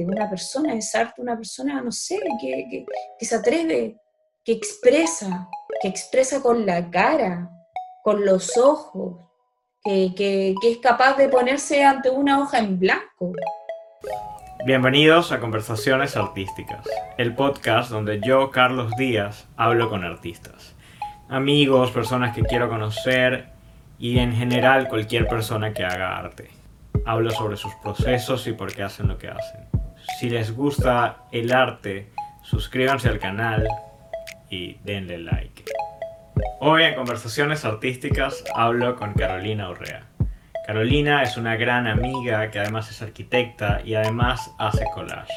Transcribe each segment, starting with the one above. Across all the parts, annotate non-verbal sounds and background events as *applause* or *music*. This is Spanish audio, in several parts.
arte, una persona es arte, una persona, no sé, que, que se atreve, que expresa, que expresa con la cara, con los ojos, que, es capaz de ponerse ante una hoja en blanco. Bienvenidos a Conversaciones Artísticas, el podcast donde yo, Carlos Díaz, hablo con artistas. Amigos, personas que quiero conocer y en general cualquier persona que haga arte. Hablo sobre sus procesos y por qué hacen lo que hacen. Si les gusta el arte, suscríbanse al canal y denle like. Hoy en Conversaciones Artísticas hablo con Carolina Urrea. Carolina es una gran amiga que además es arquitecta y además hace collage.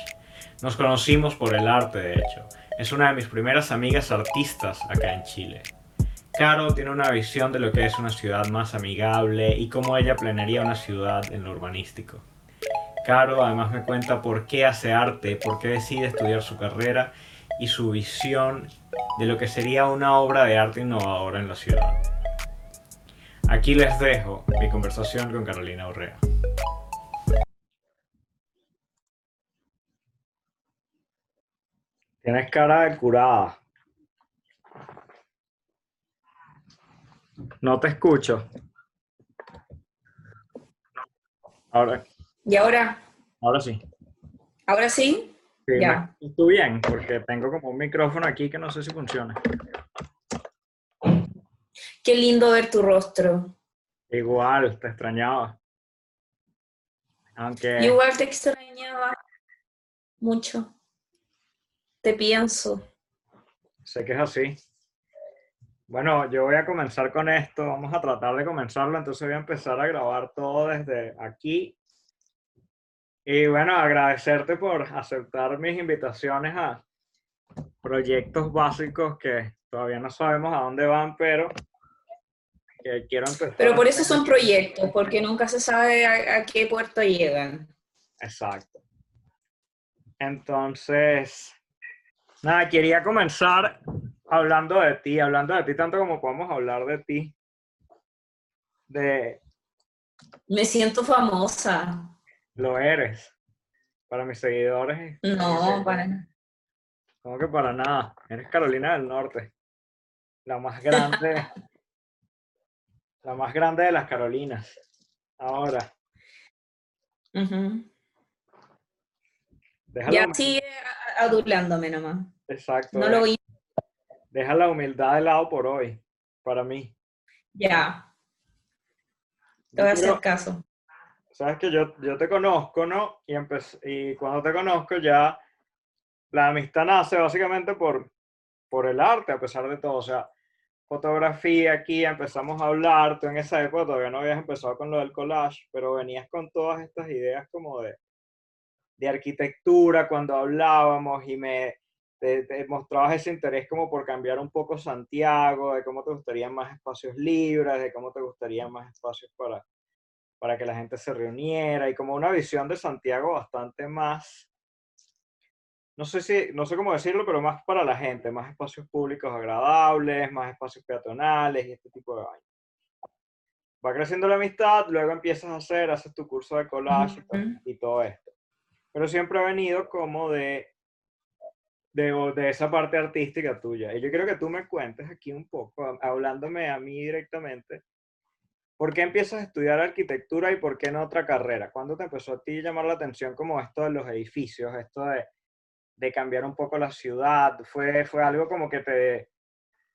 Nos conocimos por el arte, de hecho. Es una de mis primeras amigas artistas acá en Chile. Caro tiene una visión de lo que es una ciudad más amigable y cómo ella planearía una ciudad en lo urbanístico. Caro además me cuenta por qué hace arte, por qué decide estudiar su carrera y su visión de lo que sería una obra de arte innovadora en la ciudad. Aquí les dejo mi conversación con Carolina Urrea. Tienes cara de curada. No te escucho. Ahora. ¿Y ahora? Ahora sí. ¿Ahora sí? Sí, ya. Estoy bien, porque tengo como un micrófono aquí que no sé si funciona. Qué lindo ver tu rostro. Igual, te extrañaba. Aunque... Igual te extrañaba mucho. Te pienso. Sé que es así. Bueno, yo voy a comenzar con esto. Vamos a tratar de comenzarlo. Entonces voy a empezar a grabar todo desde aquí y bueno, agradecerte por aceptar mis invitaciones a proyectos básicos que todavía no sabemos a dónde van, pero que quiero empezar. Pero por eso son proyectos, porque nunca se sabe a, qué puerto llegan. Exacto. Entonces, nada, quería comenzar hablando de ti, hablando de ti tanto como podemos hablar de ti. De... Me siento famosa. Lo eres. Para mis seguidores. No, para nada. ¿Cómo que para nada? Eres Carolina del Norte. La más grande. la más grande de las Carolinas. Ahora. ya sigue adulándome nomás. Exacto. No lo Deja la humildad de lado por hoy, para mí. Ya. Te voy a hacer caso sabes que yo, yo te conozco, ¿no? Y, y cuando te conozco ya la amistad nace básicamente por, por el arte, a pesar de todo. O sea, fotografía aquí, empezamos a hablar, tú en esa época todavía no habías empezado con lo del collage, pero venías con todas estas ideas como de, de arquitectura cuando hablábamos y me te, mostrabas ese interés como por cambiar un poco Santiago, de cómo te gustarían más espacios libres, de cómo te gustarían más espacios para, para que la gente se reuniera y como una visión de Santiago bastante más, no sé si, no sé cómo decirlo, pero más para la gente, más espacios públicos agradables, más espacios peatonales y este tipo de vainas. Va creciendo la amistad, luego empiezas a hacer, haces tu curso de collage y, todo esto. Pero siempre ha venido como de, de, de esa parte artística tuya. Y yo quiero que tú me cuentes aquí un poco, hablándome a mí directamente, ¿Por qué empiezas a estudiar arquitectura y por qué no otra carrera? ¿Cuándo te empezó a ti llamar la atención como esto de los edificios, esto de, de cambiar un poco la ciudad? ¿Fue, fue algo como que te,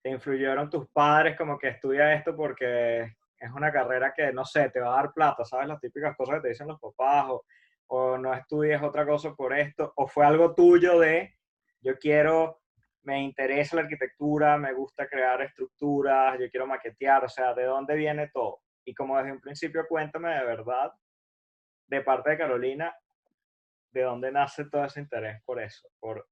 te influyeron tus padres como que estudia esto porque es una carrera que, no sé, te va a dar plata, ¿sabes? Las típicas cosas que te dicen los papás o, o no estudies otra cosa por esto, o fue algo tuyo de, yo quiero me interesa la arquitectura, me gusta crear estructuras, yo quiero maquetear, o sea, ¿de dónde viene todo? Y como desde un principio, cuéntame de verdad, de parte de Carolina, de dónde nace todo ese interés por eso, por,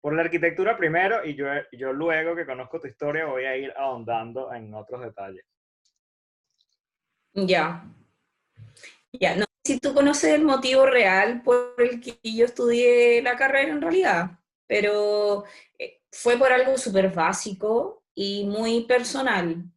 por la arquitectura primero y yo, yo luego que conozco tu historia voy a ir ahondando en otros detalles. Ya. Ya, no sé si tú conoces el motivo real por el que yo estudié la carrera en realidad, pero eh, fue por algo súper básico y muy personal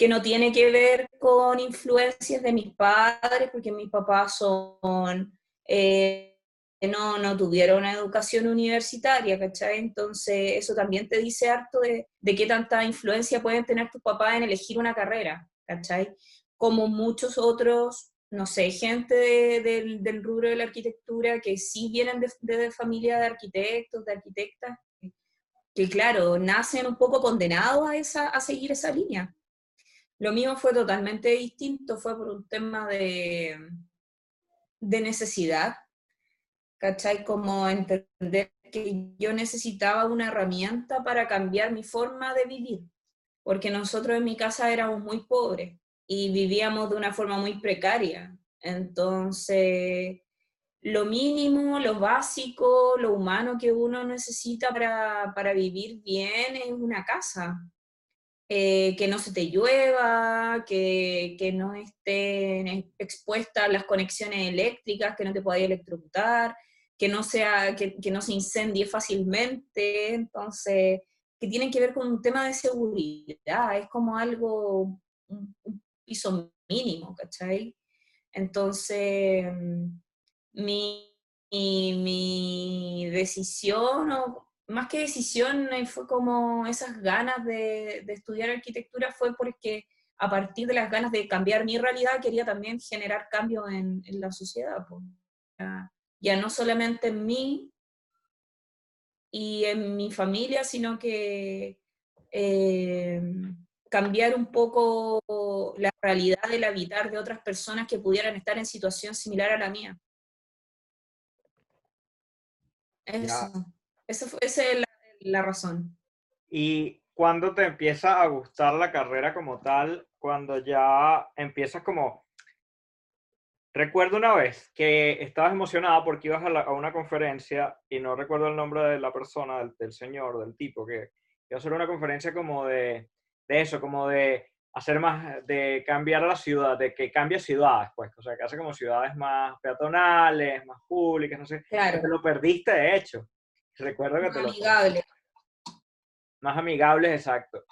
que no tiene que ver con influencias de mis padres, porque mis papás son eh, no, no tuvieron una educación universitaria, ¿cachai? Entonces eso también te dice harto de, de qué tanta influencia pueden tener tus papás en elegir una carrera, ¿cachai? Como muchos otros, no sé, gente del, del rubro de la arquitectura que sí vienen de, de familia de arquitectos, de arquitectas, que claro, nacen un poco condenados a, esa, a seguir esa línea. Lo mío fue totalmente distinto, fue por un tema de, de necesidad, ¿cachai? Como entender que yo necesitaba una herramienta para cambiar mi forma de vivir, porque nosotros en mi casa éramos muy pobres y vivíamos de una forma muy precaria. Entonces, lo mínimo, lo básico, lo humano que uno necesita para, para vivir bien es una casa. Eh, que no se te llueva, que, que no estén expuestas las conexiones eléctricas, que no te puedas electrocutar, que no, sea, que, que, no se incendie fácilmente, entonces, que tienen que ver con un tema de seguridad, es como algo, un, piso mínimo, ¿cachai? Entonces, mi, mi, mi decisión, o más que decisión, fue como esas ganas de, de, estudiar arquitectura, fue porque a partir de las ganas de cambiar mi realidad quería también generar cambio en, en la sociedad. Pues. Ya, ya, no solamente en mí y en mi familia, sino que eh, cambiar un poco la realidad del habitar de otras personas que pudieran estar en situación similar a la mía. Eso. Ya. Esa, fue, esa es la, la, razón. ¿Y cuándo te empieza a gustar la carrera como tal? Cuando ya empiezas como... Recuerdo una vez que estabas emocionada porque ibas a, la, a una conferencia y no recuerdo el nombre de la persona, del, del, señor, del tipo, que iba a hacer una conferencia como de, de eso, como de hacer más, de cambiar la ciudad, de que cambie ciudades, pues, o sea, que hace como ciudades más peatonales, más públicas, no sé. Claro. Te lo perdiste, de hecho. Recuerdo que más te lo... amigable. Más amigables, exacto.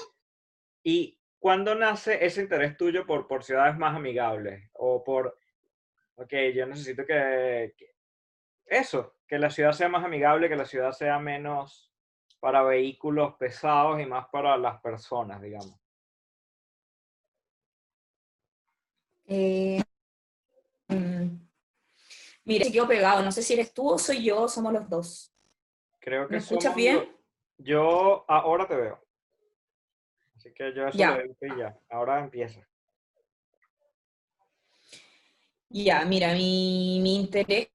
¿Y cuándo nace ese interés tuyo por, por ciudades más amigables? O por, ok, yo necesito que, que, eso, que la ciudad sea más amigable, que la ciudad sea menos para vehículos pesados y más para las personas, digamos. Eh, mmm, mira, quedó pegado. No sé si eres tú o soy yo, somos los dos. Creo que ¿Me escuchas bien? Yo ahora te veo. Así que yo eso ya. lo y ya. Ahora empieza. Ya, mira, mi, mi interés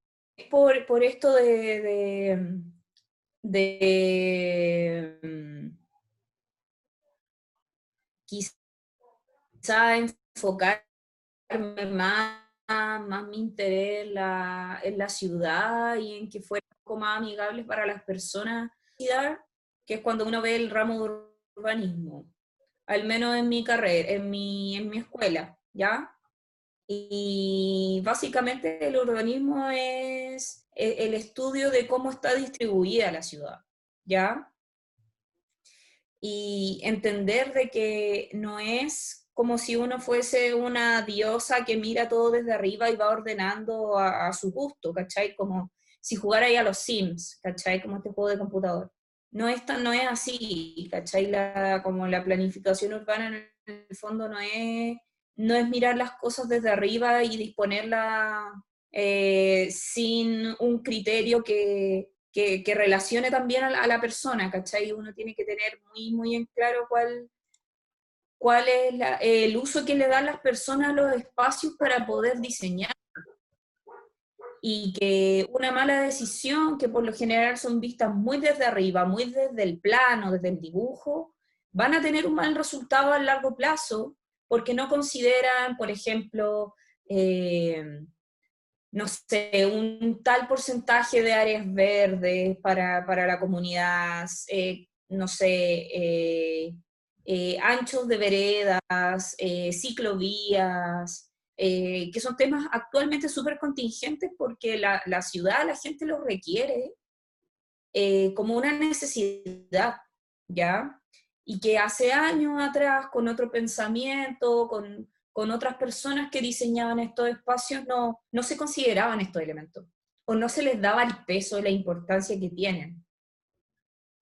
por, por esto de, de, de quizá enfocarme más, más mi interés en la, en la ciudad y en que fuera poco más amigables para las personas, que es cuando uno ve el ramo de urbanismo, al menos en mi carrera, en mi, en mi escuela, ¿ya? Y básicamente el urbanismo es el estudio de cómo está distribuida la ciudad, ¿ya? Y entender de que no es como si uno fuese una diosa que mira todo desde arriba y va ordenando a, a su gusto, ¿cachai? Como si jugara ahí a los Sims, ¿cachai? Como este juego de computador. No es, no es así, ¿cachai? La, como la planificación urbana en el fondo no es, no es mirar las cosas desde arriba y disponerla eh, sin un criterio que, que, relacione también a la, a la, persona, ¿cachai? Uno tiene que tener muy, muy en claro cuál, cuál es el uso que le dan las personas a los espacios para poder diseñar. Y que una mala decisión, que por lo general son vistas muy desde arriba, muy desde el plano, desde el dibujo, van a tener un mal resultado a largo plazo porque no consideran, por ejemplo, eh, no sé, un tal porcentaje de áreas verdes para, para la comunidad, eh, no sé, eh, anchos de veredas, ciclovías, eh, que son temas actualmente súper contingentes porque la, ciudad, la gente los requiere eh, como una necesidad, ¿ya? Y que hace años atrás, con otro pensamiento, con, con otras personas que diseñaban estos espacios, no, no se consideraban estos elementos. o no se les daba el peso y la importancia que tienen.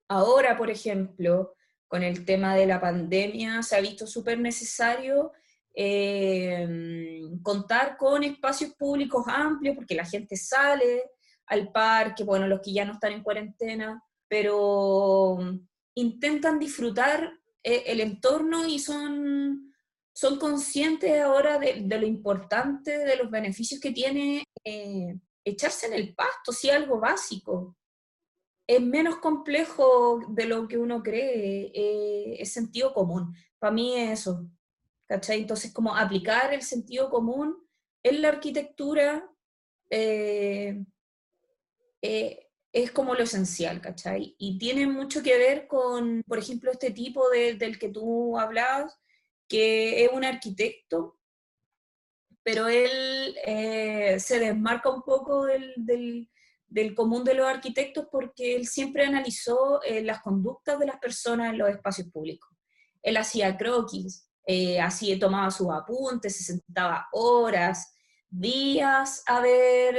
Ahora, por ejemplo, con el tema de la pandemia, se ha visto súper necesario eh, contar con espacios públicos amplios, porque la gente sale al parque, bueno, los que ya no están en cuarentena, pero intentan disfrutar eh, el entorno y son, son conscientes ahora de, lo importante, de los beneficios que tiene eh, echarse en el pasto, si algo básico. Es menos complejo de lo que uno cree, eh, es sentido común. Para mí es eso. ¿Cachai? Entonces, como aplicar el sentido común en la arquitectura es como lo esencial, ¿cachai? Y tiene mucho que ver con, por ejemplo, este tipo del que tú hablabas, que es un arquitecto, pero él eh, se desmarca un poco del, del, común de los arquitectos porque él siempre analizó eh, las conductas de las personas en los espacios públicos. Él hacía croquis, eh, así tomaba sus apuntes, se sentaba horas, días a ver,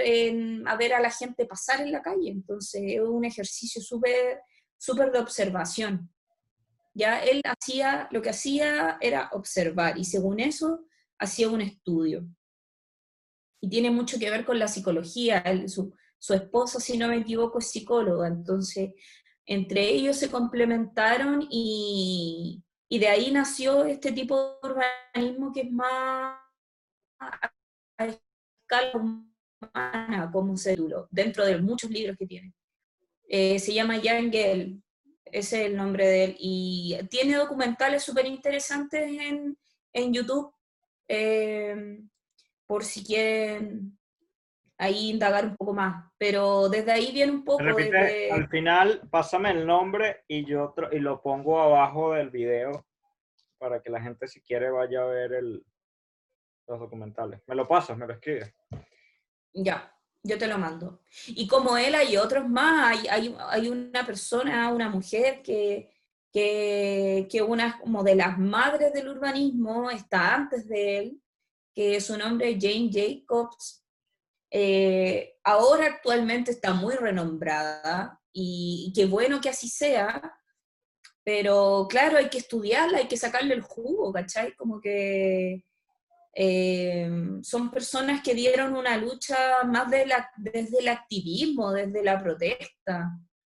a ver a la gente pasar en la calle. Entonces es un ejercicio súper súper de observación. Ya él hacía, lo que hacía era observar y según eso hacía un estudio. Y tiene mucho que ver con la psicología. su, su esposa, si no me equivoco, es psicóloga. Entonces, entre ellos se complementaron y, y de ahí nació este tipo de urbanismo que es más a escala humana, como se dentro de muchos libros que tiene. Eh, se llama Jan Gell, ese es el nombre de él, y tiene documentales súper interesantes en, en, YouTube, eh, por si quieren ahí indagar un poco más, pero desde ahí viene un poco... Al final, pásame el nombre y yo y lo pongo abajo del video para que la gente si quiere vaya a ver el, los documentales. Me lo pasas, me lo escribes. Ya, yo te lo mando. Y como él hay otros más, hay, hay, hay una persona, una mujer que, que, que, una como de las madres del urbanismo está antes de él, que su nombre es Jane Jacobs. Eh, ahora actualmente está muy renombrada y, qué bueno que así sea, pero claro, hay que estudiarla, hay que sacarle el jugo, ¿cachai? Como que eh, son personas que dieron una lucha más desde el activismo, desde la protesta.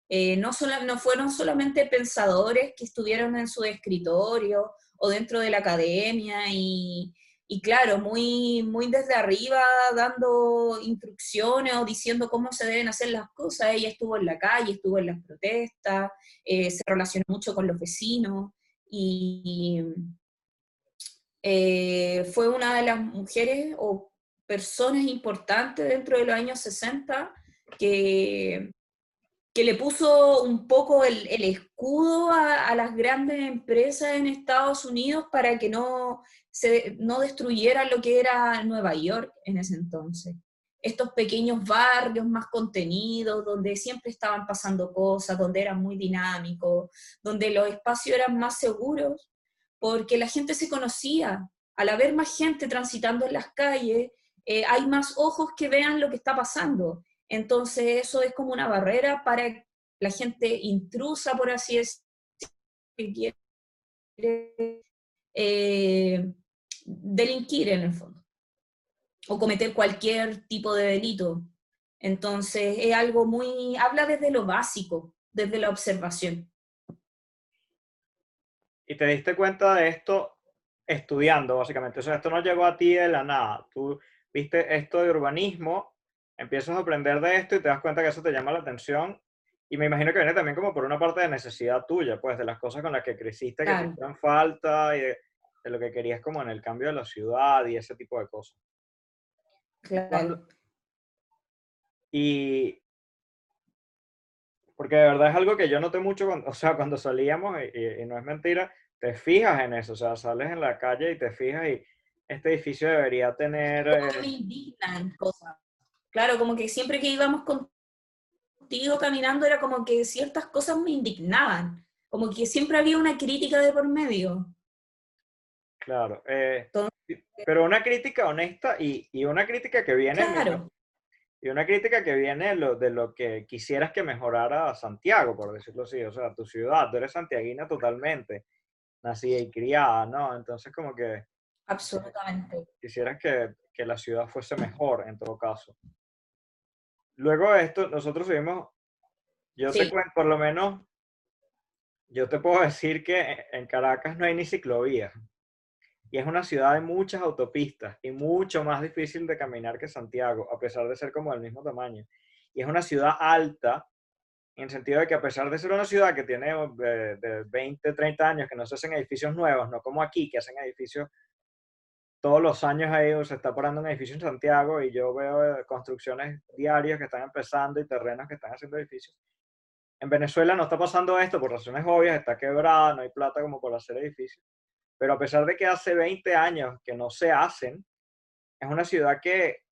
Eh, no, solo, no fueron solamente pensadores que estuvieron en su escritorio o dentro de la academia y, y claro, muy, muy desde arriba dando instrucciones o diciendo cómo se deben hacer las cosas. Ella estuvo en la calle, estuvo en las protestas, eh, se relacionó mucho con los vecinos y, eh, fue una de las mujeres o personas importantes dentro de los años 60 que, que le puso un poco el, escudo a, las grandes empresas en Estados Unidos para que no, no destruyeran lo que era Nueva York en ese entonces. Estos pequeños barrios más contenidos, donde siempre estaban pasando cosas, donde eran muy dinámicos, donde los espacios eran más seguros, porque la gente se conocía. Al haber más gente transitando en las calles, eh, hay más ojos que vean lo que está pasando. Entonces eso es como una barrera para la gente intrusa, por así decirlo, eh, delinquir en el fondo, o cometer cualquier tipo de delito. Entonces es algo muy, habla desde lo básico, desde la observación. Y te diste cuenta de esto estudiando, básicamente. O sea, esto no llegó a ti de la nada. Tú viste esto de urbanismo, empiezas a aprender de esto y te das cuenta que eso te llama la atención. Y me imagino que viene también como por una parte de necesidad tuya, pues de las cosas con las que creciste que te hacían falta y de, lo que querías como en el cambio de la ciudad y ese tipo de cosas. Claro. Y porque de verdad es algo que yo noté mucho, cuando, o sea, cuando salíamos, y, no es mentira, te fijas en eso, o sea, sales en la calle y te fijas y este edificio debería tener... Eh, indignan cosas. Claro, como que siempre que íbamos contigo caminando era como que ciertas cosas me indignaban, como que siempre había una crítica de por medio. Claro, eh, pero una crítica honesta y, y, una crítica que viene... Claro y una crítica que viene de lo, de lo que quisieras que mejorara Santiago, por decirlo así, o sea, tu ciudad, tú eres santiaguina totalmente, nacida y criada, ¿no? Entonces como que... Absolutamente. Quisieras que, que la ciudad fuese mejor en todo caso. Luego de esto, nosotros vimos, yo te cuento, por lo menos, yo te puedo decir que en Caracas no hay ni ciclovías. Y es una ciudad de muchas autopistas y mucho más difícil de caminar que Santiago, a pesar de ser como del mismo tamaño. Y es una ciudad alta, en el sentido de que a pesar de ser una ciudad que tiene de, de 20, 30 años, que no se hacen edificios nuevos, no como aquí, que hacen edificios todos los años ahí se está parando un edificio en Santiago y yo veo construcciones diarias que están empezando y terrenos que están haciendo edificios. En Venezuela no está pasando esto por razones obvias, está quebrada, no hay plata como para hacer edificios. Pero a pesar de que hace 20 años que no se hacen, es una ciudad que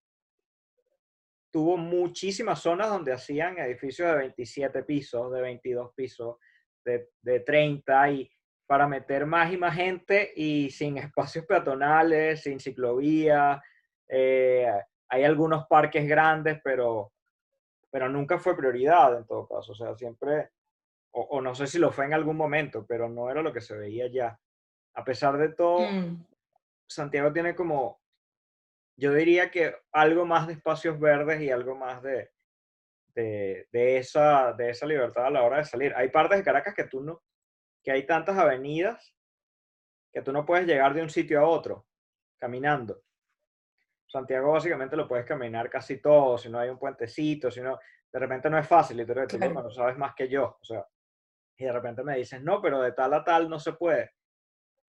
tuvo muchísimas zonas donde hacían edificios de 27 pisos, de 22 pisos, de, de 30 y para meter más y más gente y sin *laughs* espacios peatonales, sin ciclovía. Eh, hay algunos parques grandes, pero, pero nunca fue prioridad en todo caso. O sea, siempre, o, o no sé si lo fue en algún momento, pero no era lo que se veía ya a pesar de todo, mm. Santiago tiene como, yo diría que algo más de espacios verdes y algo más de, de, esa, de esa libertad a la hora de salir. Hay partes de Caracas que tú no, que hay tantas avenidas que tú no puedes llegar de un sitio a otro caminando. Santiago básicamente lo puedes caminar casi todo, si no hay un puentecito, si no, de repente no es fácil, y tú, no sabes más que yo, o sea, y de repente me dices, no, pero de tal a tal no se puede.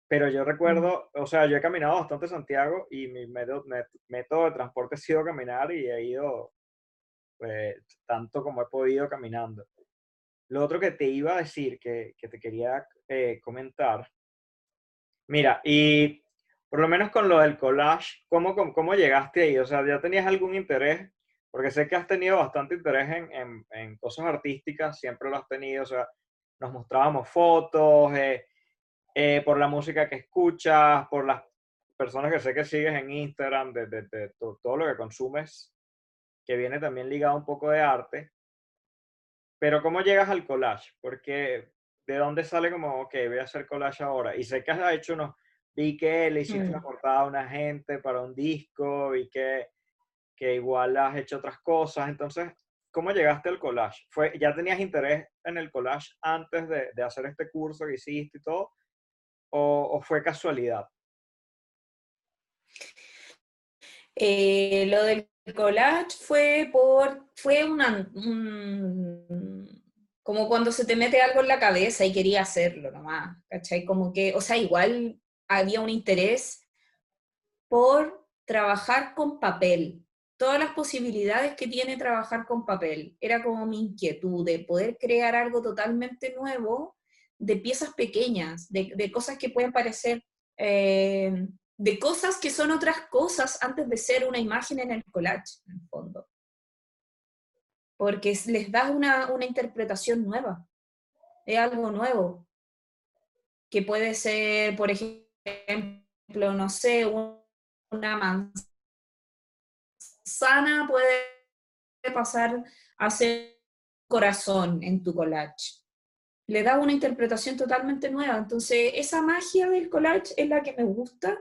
Pero yo recuerdo, o sea, yo he caminado bastante Santiago y mi método, de transporte ha sido caminar y he ido pues, tanto como he podido caminando. Lo otro que te iba a decir, que, que te quería eh, comentar, mira, y por lo menos con lo del collage, ¿cómo, ¿cómo, llegaste ahí? O sea, ¿ya tenías algún interés? Porque sé que has tenido bastante interés en, en, en cosas artísticas, siempre lo has tenido, o sea, nos mostrábamos fotos, eh, eh, por la música que escuchas, por las personas que sé que sigues en Instagram, de, todo, lo que consumes, que viene también ligado un poco de arte. Pero ¿cómo llegas al collage? Porque ¿de dónde sale como, ok, voy a hacer collage ahora? Y sé que has hecho unos, vi que le hiciste una mm. portada a una gente para un disco, vi que, que igual has hecho otras cosas. Entonces, ¿cómo llegaste al collage? ¿Fue, ¿Ya tenías interés en el collage antes de, de hacer este curso que hiciste y todo? O, fue casualidad? Eh, lo del collage fue por, fue una, como cuando se te mete algo en la cabeza y quería hacerlo nomás, ¿cachai? Como que, o sea, igual había un interés por trabajar con papel, todas las posibilidades que tiene trabajar con papel. Era como mi inquietud de poder crear algo totalmente nuevo de piezas pequeñas, de, cosas que pueden parecer, eh, de cosas que son otras cosas antes de ser una imagen en el collage, en el fondo. Porque les da una, interpretación nueva, de algo nuevo, que puede ser, por ejemplo, no sé, una manzana puede pasar a ser corazón en tu collage le da una interpretación totalmente nueva. Entonces, esa magia del collage es la que me gusta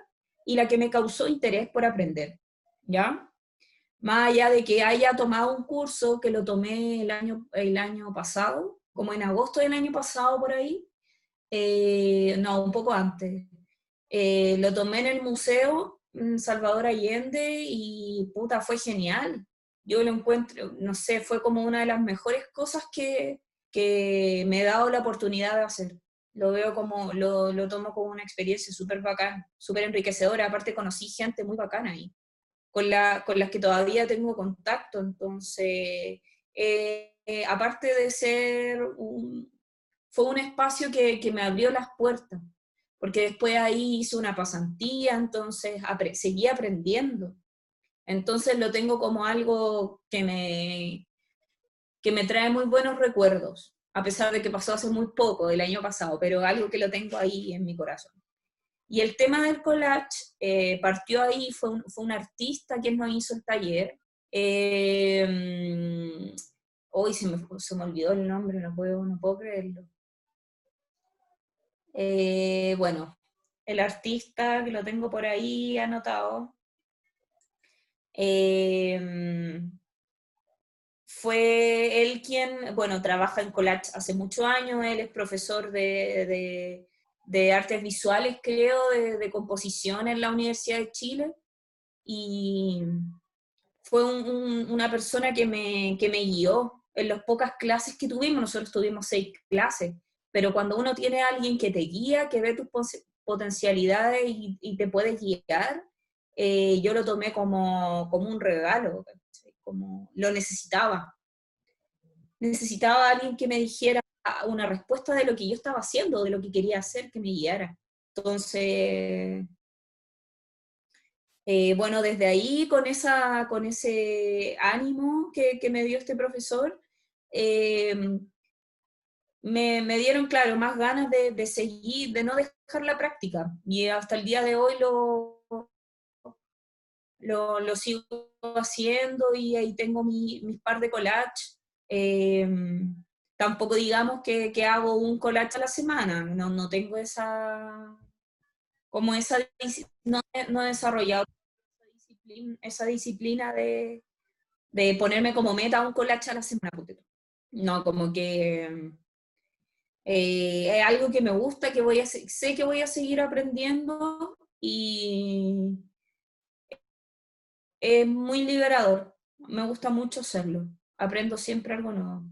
y la que me causó interés por aprender, ¿ya? Más allá de que haya tomado un curso, que lo tomé el año, el año pasado, como en agosto del año pasado por ahí, eh, no, un poco antes. Eh, lo tomé en el museo Salvador Allende y puta, fue genial. Yo lo encuentro, no sé, fue como una de las mejores cosas que, que me he dado la oportunidad de hacer. Lo veo como, lo, lo tomo como una experiencia súper bacana, súper enriquecedora. Aparte conocí gente muy bacana ahí, con, la, con las que todavía tengo contacto. Entonces, eh, eh, aparte de ser un, fue un espacio que, que, me abrió las puertas, porque después ahí hice una pasantía, entonces seguí aprendiendo. Entonces lo tengo como algo que me, que me trae muy buenos recuerdos, a pesar de que pasó hace muy poco, el año pasado, pero algo que lo tengo ahí en mi corazón. Y el tema del collage eh, partió ahí, fue un, fue un, artista quien nos hizo el taller, Eh, hoy se me, se me olvidó el nombre, no puedo, no puedo creerlo. Eh, bueno, el artista que lo tengo por ahí anotado. Eh, fue él quien, bueno, trabaja en collage hace muchos años, él es profesor de, artes visuales, creo, de, composición en la Universidad de Chile, y fue una persona que me, que me guió en las pocas clases que tuvimos, nosotros tuvimos seis clases, pero cuando uno tiene alguien que te guía, que ve tus potencialidades y, te puede guiar, eh, yo lo tomé como, como un regalo, como lo necesitaba. Necesitaba a alguien que me dijera una respuesta de lo que yo estaba haciendo, de lo que quería hacer, que me guiara. Entonces, eh, bueno, desde ahí, con, esa, con ese ánimo que, me dio este profesor, eh, me, me, dieron, claro, más ganas de, de, seguir, de no dejar la práctica. Y hasta el día de hoy lo, lo, lo sigo haciendo y ahí tengo mi, mis par de collage. Em, tampoco digamos que, que, hago un collage a la semana, no, no tengo esa, como esa, no, no he desarrollado esa disciplina, esa disciplina de, de, ponerme como meta un collage a la semana. No, como que eh, es algo que me gusta, que voy a, sé que voy a seguir aprendiendo y es muy liberador. Me gusta mucho hacerlo. Aprendo siempre algo nuevo.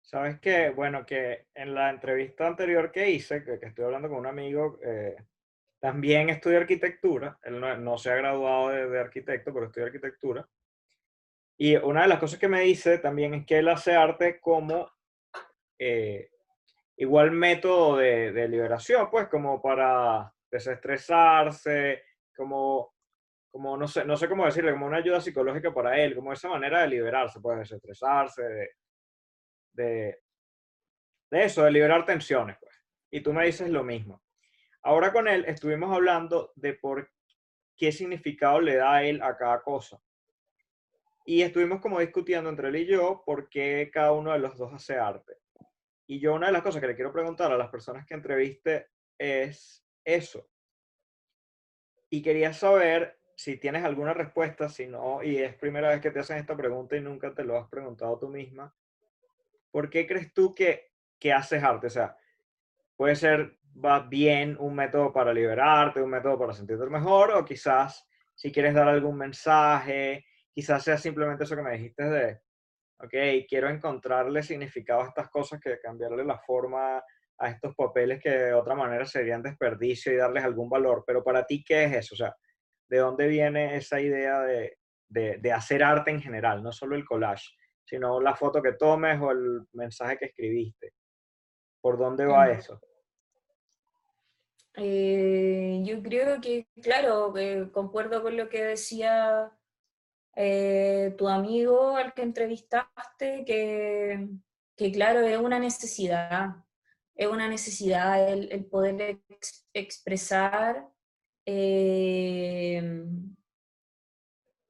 Sabes que, bueno, que en la entrevista anterior que hice, que, estoy hablando con un amigo, eh, también estudia arquitectura. Él no, se ha graduado de, arquitecto, pero estudia arquitectura. Y una de las cosas que me dice también es que él hace arte como eh, igual método de, de, liberación, pues como para desestresarse, como, como no, sé, no sé cómo decirle, como una ayuda psicológica para él, como esa manera de liberarse, pues desestresarse, de, de, de eso, de liberar tensiones. Pues. Y tú me dices lo mismo. Ahora con él estuvimos hablando de por qué significado le da él a cada cosa. Y estuvimos como discutiendo entre él y yo por qué cada uno de los dos hace arte. Y yo una de las cosas que le quiero preguntar a las personas que entreviste es eso. Y quería saber si tienes alguna respuesta, si no, y es primera vez que te hacen esta pregunta y nunca te lo has preguntado tú misma, ¿por qué crees tú que, que haces arte? O sea, puede ser va bien un método para liberarte, un método para sentirte mejor, o quizás si quieres dar algún mensaje, quizás sea simplemente eso que me dijiste de, ok, quiero encontrarle significado a estas cosas que cambiarle la forma a estos papeles que de otra manera serían desperdicio y darles algún valor. Pero para ti, ¿qué es eso? O sea, ¿de dónde viene esa idea de, de, hacer arte en general? No solo el collage, sino la foto que tomes o el mensaje que escribiste. ¿Por dónde va eso? Eh, yo creo que, claro, concuerdo con lo que decía eh, tu amigo al que entrevistaste, que, claro, es una necesidad, es una necesidad el, poder expresar, eh,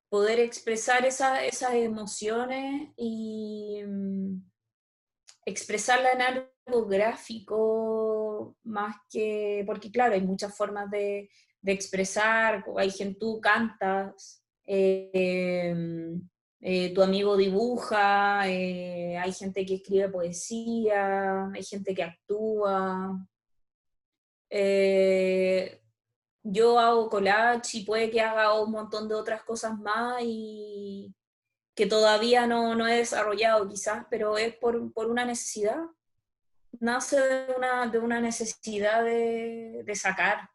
poder expresar esas emociones y mm, expresarla en algo gráfico más que, porque claro, hay muchas formas de, de expresar, hay gente, tú cantas, Em, eh, tu amigo dibuja, eh, hay gente que escribe poesía, hay gente que actúa. Eh, yo hago collage y puede que haga un montón de otras cosas más y que todavía no, no he desarrollado quizás, pero es por, por una necesidad. Nace de una, de una necesidad de, de sacar,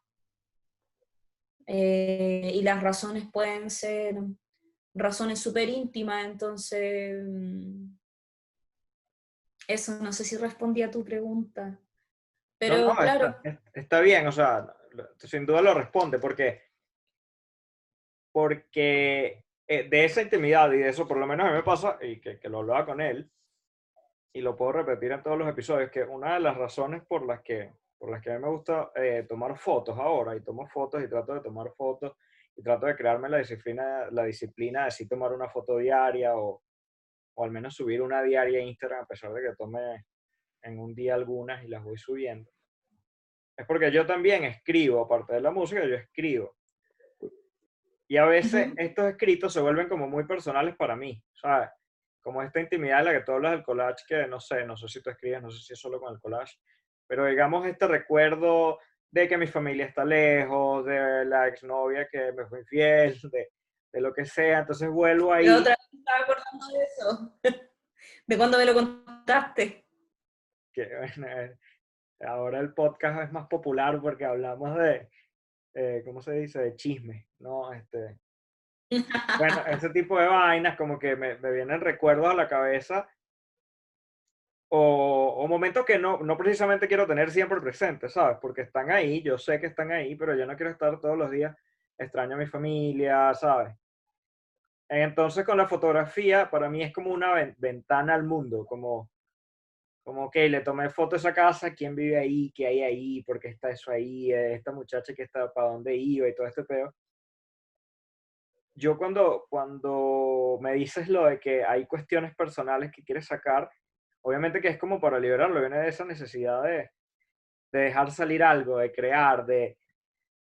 eh, y las razones pueden ser razones súper íntimas, entonces mm, eso, no sé si respondí a tu pregunta. Pero claro. Está, bien, o sea, sin duda lo responde, porque, porque eh, de esa intimidad y de eso por lo menos a mí me pasa, y que, que lo hablaba con él, y lo puedo repetir en todos los episodios, que una de las razones por las que por las que a mí me gusta eh, tomar fotos ahora, y tomo fotos y trato de tomar fotos y trato de crearme la disciplina, la disciplina de sí tomar una foto diaria o, o al menos subir una diaria a Instagram, a pesar de que tome en un día algunas y las voy subiendo. Es porque yo también escribo, aparte de la música, yo escribo. Y a veces estos escritos se vuelven como muy personales para mí, ¿sabes? Como esta intimidad de la que tú hablas del collage, que no sé, no sé si tú escribes, no sé si es solo con el collage, pero digamos este recuerdo de que mi familia está lejos, de la exnovia que me fue infiel, *laughs* de, de lo que sea, entonces vuelvo ahí. Yo otra vez estaba acordando de eso, *laughs* de cuando me lo contaste. Que, *laughs* ahora el podcast es más popular porque hablamos de, eh, ¿cómo se dice? De chisme, ¿no? Este, bueno, *laughs* ese tipo de vainas como que me, me vienen recuerdos a la cabeza o, o, momentos que no, no precisamente quiero tener siempre presentes, ¿sabes? Porque están ahí, yo sé que están ahí, pero yo no quiero estar todos los días, extraño a mi familia, ¿sabes? Entonces con la fotografía para mí es como una ventana al mundo, como como, ok, le tomé foto a esa casa, quién vive ahí, qué hay ahí, por qué está eso ahí, esta muchacha que está, para dónde iba y todo este pedo. Yo cuando, cuando me dices lo de que hay cuestiones personales que quieres sacar, obviamente que es como para liberarlo, viene de esa necesidad de, de dejar salir algo, de crear, de,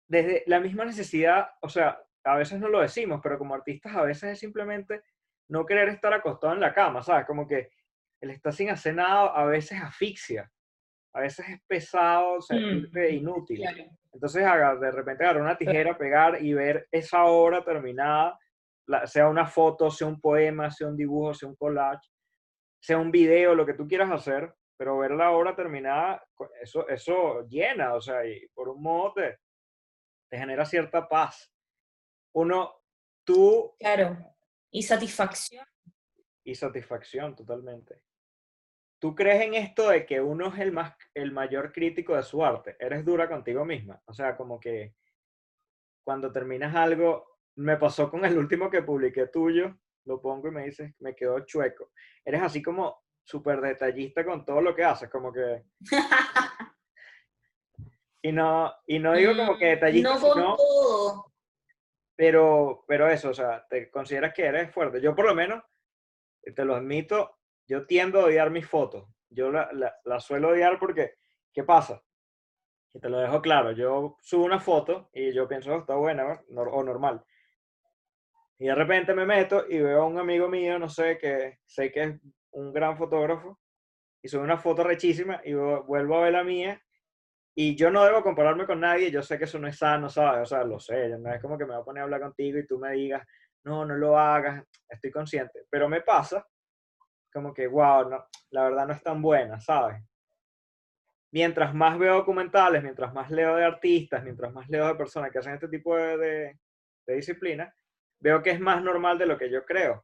desde la misma necesidad, o sea, a veces no lo decimos, pero como artistas a veces es simplemente no querer estar acostado en la cama, ¿sabes? Como que el estar sin hacer nada a veces asfixia, a veces es pesado, sentirte mm, inútil. Entonces, de repente agarrar una tijera, pegar y ver esa obra terminada, sea una foto, sea un poema, sea un dibujo, sea un collage, sea un video, lo que tú quieras hacer, pero ver la obra terminada, eso, eso llena, o sea, y por un modo te, te genera cierta paz. Uno, tú... Claro, y satisfacción. Y satisfacción, totalmente. ¿Tú crees en esto de que uno es el, más, el mayor crítico de su arte? ¿Eres dura contigo misma? O sea, como que cuando terminas algo, me pasó con el último que publiqué tuyo, lo pongo y me dices, me quedó chueco. Eres así como súper detallista con todo lo que haces, como que... *laughs* y no, y no digo como que mm, detallista, no con todo. Pero, pero eso, o sea, te consideras que eres fuerte. Yo por lo menos, te lo admito, yo tiendo a odiar mis fotos. Yo la, la, suelo odiar porque, ¿qué pasa? Y te lo dejo claro, yo subo una foto y yo pienso, oh, está buena o normal. Y de repente me meto y veo a un amigo mío, no sé, que sé que es un gran fotógrafo, y sube una foto rechísima y vuelvo a ver la mía. Y yo no debo compararme con nadie, yo sé que eso no es sano, ¿sabes? O sea, lo sé, no es como que me voy a poner a hablar contigo y tú me digas, no, no lo hagas, estoy consciente. Pero me pasa como que, wow, no, la verdad no es tan buena, ¿sabes? Mientras más veo documentales, mientras más leo de artistas, mientras más leo de personas que hacen este tipo de, de, de disciplina, veo que es más normal de lo que yo creo.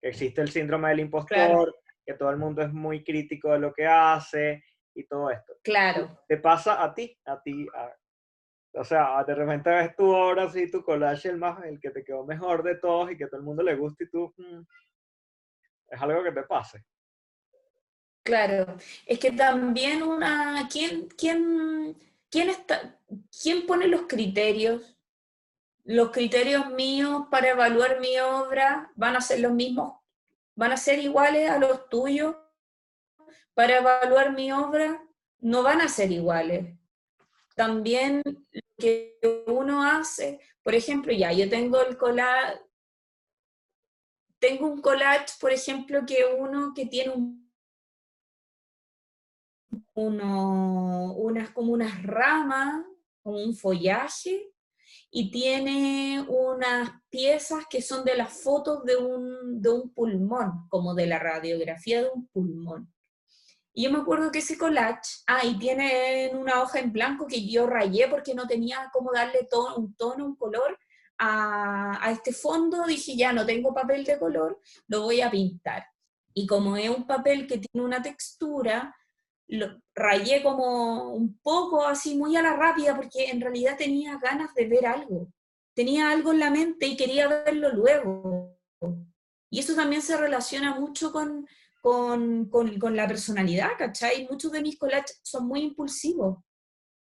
Que existe el síndrome del impostor, que todo el mundo es muy crítico de lo que hace y todo esto. Claro. ¿Te pasa a ti? A ti, o sea, de repente ves tu obra así, tu collage, el, más, el que te quedó mejor de todos y que a todo el mundo le gusta y tú, mm, es algo que te pase. Claro, es que también una, ¿quién, quién, quién, está, quién pone los criterios? Los criterios míos para evaluar mi obra van a ser los mismos, van a ser iguales a los tuyos. Para evaluar mi obra no van a ser iguales. También lo que uno hace, por ejemplo, ya, yo tengo el colar, tengo un collage, por ejemplo, que uno que tiene un, uno, unas como unas ramas, como un follaje, y tiene unas piezas que son de las fotos de un, de un pulmón, como de la radiografía de un pulmón. Y yo me acuerdo que ese collage, ah, y tiene una hoja en blanco que yo rayé porque no tenía cómo darle todo, un tono, un color, a, este fondo, dije, ya no tengo papel de color, lo voy a pintar. Y como es un papel que tiene una textura, lo rayé como un poco así muy a la rápida porque en realidad tenía ganas de ver algo. Tenía algo en la mente y quería verlo luego. Y eso también se relaciona mucho con, con, con, con la personalidad, ¿cachai? Muchos de mis collages son muy impulsivos,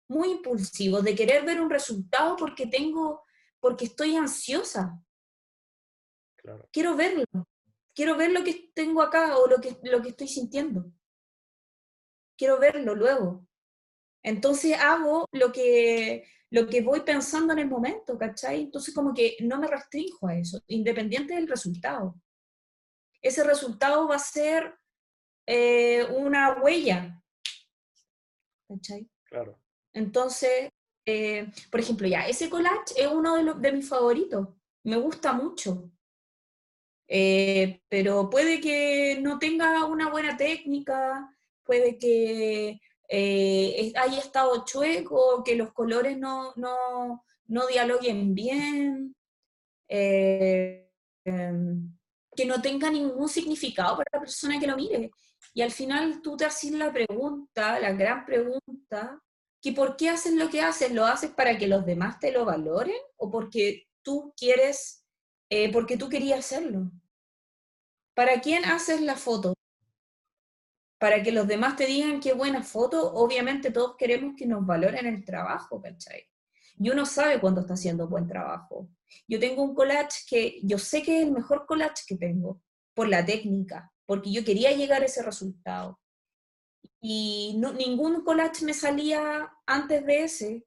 muy impulsivos, de querer ver un resultado porque tengo porque estoy ansiosa. Claro. Quiero verlo. Quiero ver lo que tengo acá o lo que, lo que estoy sintiendo. Quiero verlo luego. Entonces hago lo que, lo que voy pensando en el momento, ¿cachai? Entonces como que no me restringo a eso, independiente del resultado. Ese resultado va a ser eh, una huella, ¿cachai? Claro. Entonces, eh, por ejemplo, ya, ese collage es uno de, de mis favoritos, me gusta mucho. Eh, pero puede que no tenga una buena técnica, puede que eh, haya estado chueco, que los colores no, no, no dialoguen bien, eh, em, que no tenga ningún significado para la persona que lo mire. Y al final tú te haces la pregunta, la gran pregunta, que por qué haces lo que haces, ¿lo haces para que los demás te lo valoren o porque tú quieres, eh, porque tú querías hacerlo? ¿Para quién haces la foto? para que los demás te digan qué buena foto, obviamente todos queremos que nos valoren el trabajo, ¿cachai? Y uno sabe cuando está haciendo buen trabajo. Yo tengo un collage que yo sé que es el mejor collage que tengo, por la técnica, porque yo quería llegar a ese resultado. Y no, ningún collage me salía antes de ese,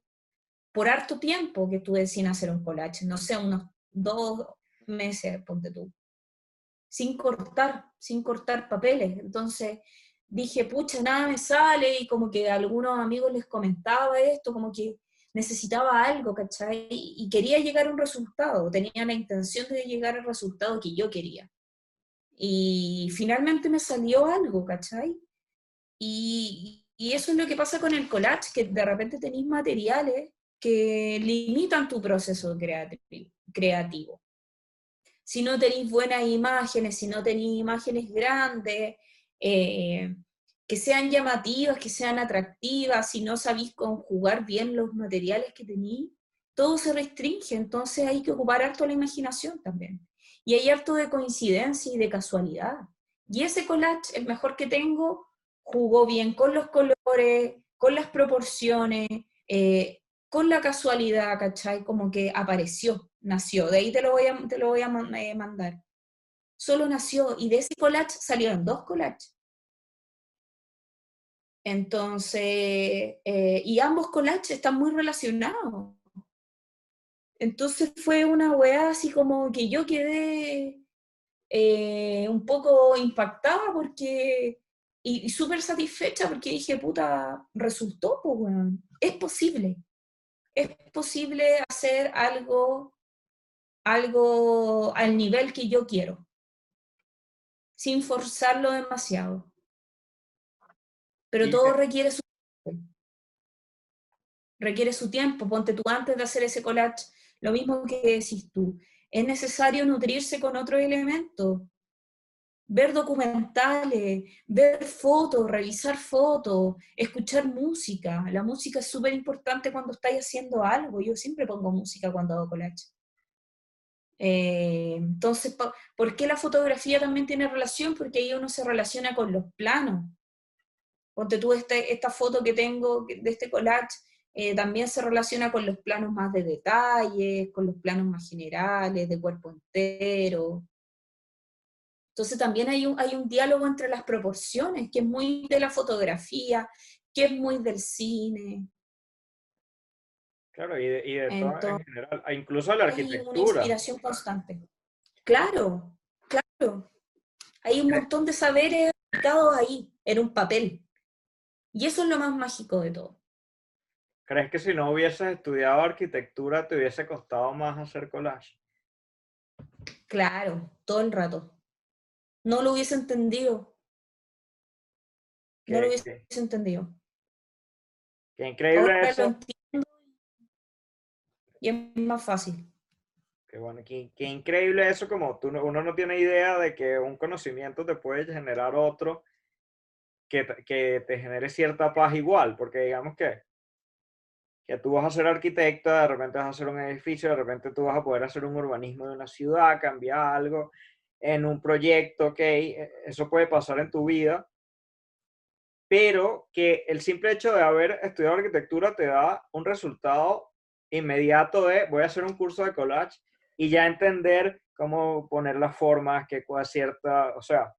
por harto tiempo que estuve sin hacer un collage, no sé, unos dos meses, ponte tú, sin cortar, sin cortar papeles. Entonces, dije, pucha, nada me sale, y como que a algunos amigos les comentaba esto, como que necesitaba algo, ¿cachai? Y quería llegar a un resultado, tenía la intención de llegar al resultado que yo quería. Y finalmente me salió algo, ¿cachai? Y, y eso es lo que pasa con el collage, que de repente tenéis materiales que limitan tu proceso creativo. Si no tenéis buenas imágenes, si no tenéis imágenes grandes, eh, que sean llamativas, que sean atractivas, si no sabéis conjugar bien los materiales que tenéis, todo se restringe, entonces hay que ocupar harto la imaginación también. Y hay harto de coincidencia y de casualidad. Y ese collage, el mejor que tengo, jugó bien con los colores, con las proporciones, eh, con la casualidad, ¿cachai? Como que apareció, nació. De ahí te lo voy a, te lo voy a eh, mandar solo nació y de ese collage salieron dos collages. Entonces, eh, y ambos collages están muy relacionados. Entonces fue una weá así como que yo quedé un poco impactada porque, y, súper satisfecha porque dije, puta, resultó, pues, Es posible. Es posible hacer algo, algo al nivel que yo quiero sin forzarlo demasiado. Pero todo requiere su tiempo. Requiere su tiempo. Ponte tú antes de hacer ese collage, lo mismo que decís tú. Es necesario nutrirse con otros elementos. Ver documentales, ver fotos, revisar fotos, escuchar música. La música es súper importante cuando estáis haciendo algo. Yo siempre pongo música cuando hago collage. Eh, entonces, ¿por qué la fotografía también tiene relación? Porque ahí uno se relaciona con los planos. Ponte tú este, esta foto que tengo de este collage, eh, también se relaciona con los planos más de detalle, con los planos más generales, de cuerpo entero. Entonces también hay un, hay un diálogo entre las proporciones, que es muy de la fotografía, que es muy del cine. Claro, y de, y de todo en general, incluso la arquitectura. Hay una inspiración constante. Claro, claro. Hay un montón de saberes ubicados ahí, en un papel. Y eso es lo más mágico de todo. ¿Crees que si no hubieses estudiado arquitectura te hubiese costado más hacer collage? Claro, todo el rato. No lo hubiese entendido. No lo hubiese entendido. Qué increíble eso y es más fácil. Qué bueno, qué, increíble eso, como tú, uno no tiene idea de que un conocimiento te puede generar otro que, que te genere cierta paz igual, porque digamos que, que tú vas a ser arquitecto, de repente vas a hacer un edificio, de repente tú vas a poder hacer un urbanismo de una ciudad, cambiar algo en un proyecto, ok, e, eso puede pasar en tu vida, pero que el simple hecho de haber estudiado arquitectura te da un resultado inmediato de voy a hacer un curso de collage y ya entender cómo poner las formas, que cuál cierta, o sea,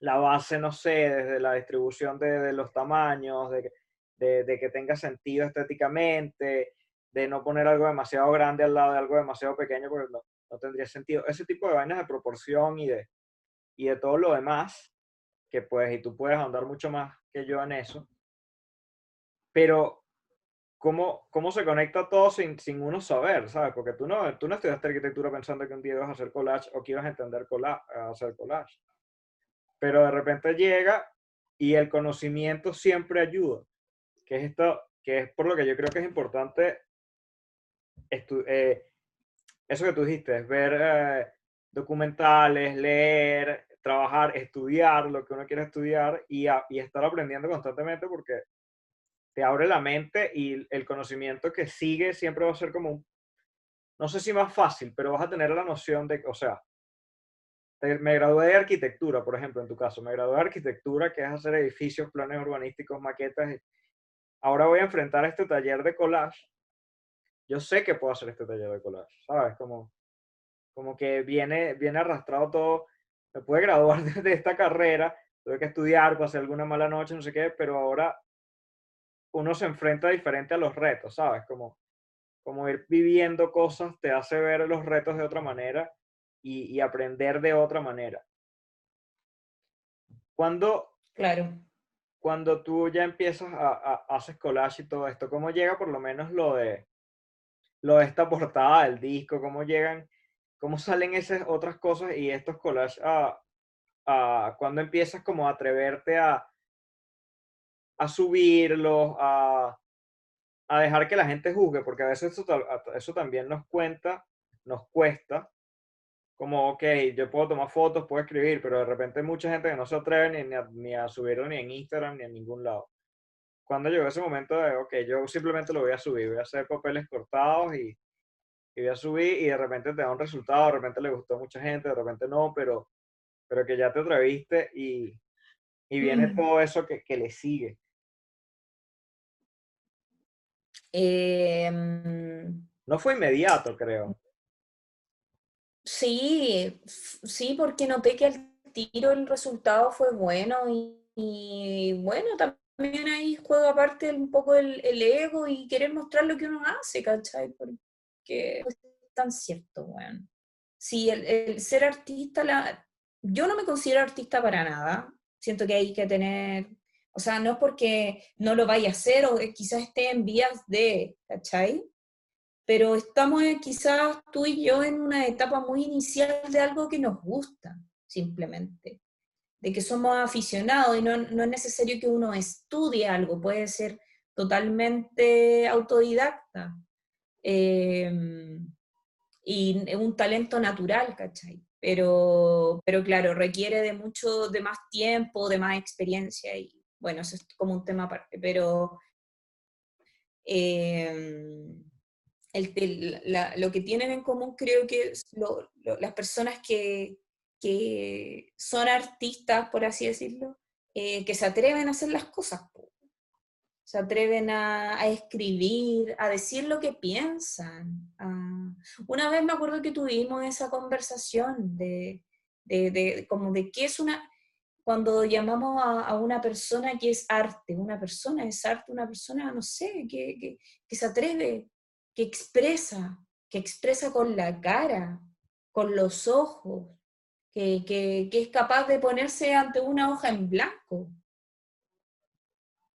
la base, no sé, desde la distribución de, los tamaños, de, de, que tenga sentido estéticamente, de no poner algo demasiado grande al lado de algo demasiado pequeño, porque no, no tendría sentido. Ese tipo de vainas de proporción y de, y de todo lo demás, que pues, y tú puedes andar mucho más que yo en eso, pero ¿cómo, cómo se conecta todo sin, sin uno saber, ¿sabes? Porque tú no, tú no estudiaste arquitectura pensando que un día ibas a hacer collage o que entender collage, a hacer collage. Pero de repente llega y el conocimiento siempre ayuda, que es esto, que es por lo que yo creo que es importante eh, eso que tú dijiste, es ver eh, documentales, leer, trabajar, estudiar lo que uno quiere estudiar y, y estar aprendiendo constantemente porque te abre la mente y el conocimiento que sigue siempre va a ser como un, no sé si más fácil, pero vas a tener la noción de, o sea, me gradué de arquitectura, por ejemplo, en tu caso, me gradué de arquitectura, que es hacer edificios, planes urbanísticos, maquetas. Ahora voy a enfrentar este taller de collage. Yo sé que puedo hacer este taller de collage, ¿sabes? Como, como que viene, viene arrastrado todo. Me pude graduar *laughs* de esta carrera, tuve que estudiar, pasé alguna mala noche, no sé qué, pero ahora uno se enfrenta diferente a los retos, ¿sabes? Como, como ir viviendo cosas te hace ver los retos de otra manera y, aprender de otra manera. Cuando, claro. cuando tú ya empiezas a, a, hacer collage y todo esto, ¿cómo llega por lo menos lo de, lo de esta portada del disco? ¿Cómo llegan, cómo salen esas otras cosas y estos collages a, a cuando empiezas como a atreverte a, a subirlos, a, a, dejar que la gente juzgue, porque a veces eso, eso también nos cuenta, nos cuesta, como, ok, yo puedo tomar fotos, puedo escribir, pero de repente hay mucha gente que no se atreve ni, ni, a, subirlo ni en Instagram ni en ningún lado. Cuando llegó ese momento de, ok, yo simplemente lo voy a subir, voy a hacer papeles cortados y, y voy a subir y de repente te da un resultado, de repente le gustó a mucha gente, de repente no, pero, pero que ya te atreviste y, y viene mm. todo eso que, que le sigue. Em, no fue inmediato, creo. Sí, sí, porque noté que al tiro el resultado fue bueno y, bueno, también ahí juega aparte un poco el, ego y querer mostrar lo que uno hace, ¿cachai? Porque es tan cierto, bueno. Sí, el, ser artista, la, yo no me considero artista para nada, siento que hay que tener o sea, no es porque no lo vaya a hacer o quizás esté en vías de, ¿cachai? Pero estamos eh, quizás tú y yo en una etapa muy inicial de algo que nos gusta, simplemente. De que somos aficionados y no, no es necesario que uno estudie algo, puede ser totalmente autodidacta. Eh, y un talento natural, ¿cachai? Pero, pero claro, requiere de mucho, de más tiempo, de más experiencia y, bueno, eso es como un tema aparte, pero em, lo que tienen en común creo que las personas que, son artistas, por así decirlo, eh, que se atreven a hacer las cosas, se atreven a, escribir, a decir lo que piensan. Una vez me acuerdo que tuvimos esa conversación de, de como de qué es una cuando llamamos a, una persona que es arte, una persona es arte, una persona, no sé, que, que, se atreve, que expresa, que expresa con la cara, con los ojos, que, que es capaz de ponerse ante una hoja en blanco.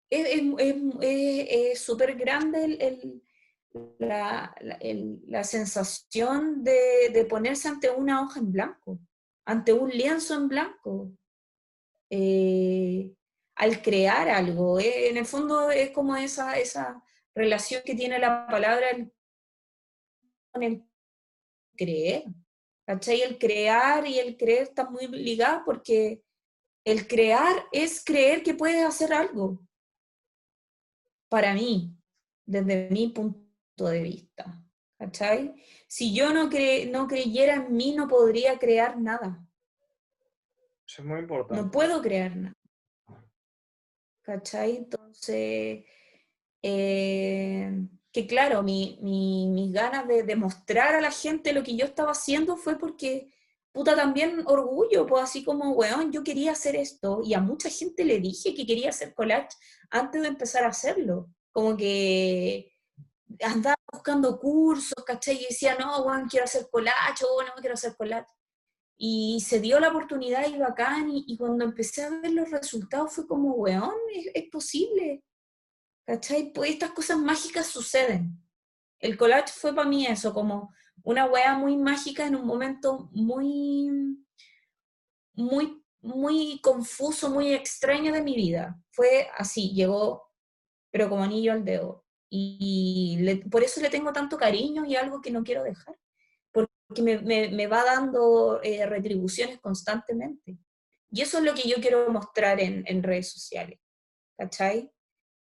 Es súper grande el, la, la, sensación de, de ponerse ante una hoja en blanco, ante un lienzo en blanco eh, al crear algo. Eh, en el fondo es como esa, esa relación que tiene la palabra con el creer. ¿Cachai? El crear y el creer están muy ligados porque el crear es creer que puedes hacer algo. Para mí, desde mi punto de vista. ¿Cachai? Si yo no, cre no creyera en mí, no podría crear nada es muy importante. No puedo crear nada. ¿Cachai? Entonces, eh, que claro, mi, mis ganas de demostrar a la gente lo que yo estaba haciendo fue porque, puta, también orgullo, pues así como, weón, yo quería hacer esto y a mucha gente le dije que quería hacer collage antes de empezar a hacerlo. Como que andaba buscando cursos, ¿cachai? Y decía, no, weón, quiero hacer collage, o no, quiero hacer collage. Y se dio la oportunidad y bacán, y, cuando empecé a ver los resultados fue como, weón, es, posible. ¿Cachai? Pues estas cosas mágicas suceden. El collage fue para mí eso, como una wea muy mágica en un momento muy, muy, muy confuso, muy extraño de mi vida. Fue así, llegó, pero como anillo al dedo. Y por eso le tengo tanto cariño y algo que no quiero dejar que me, me, va dando eh, retribuciones constantemente. Y eso es lo que yo quiero mostrar en, en, redes sociales, ¿cachai?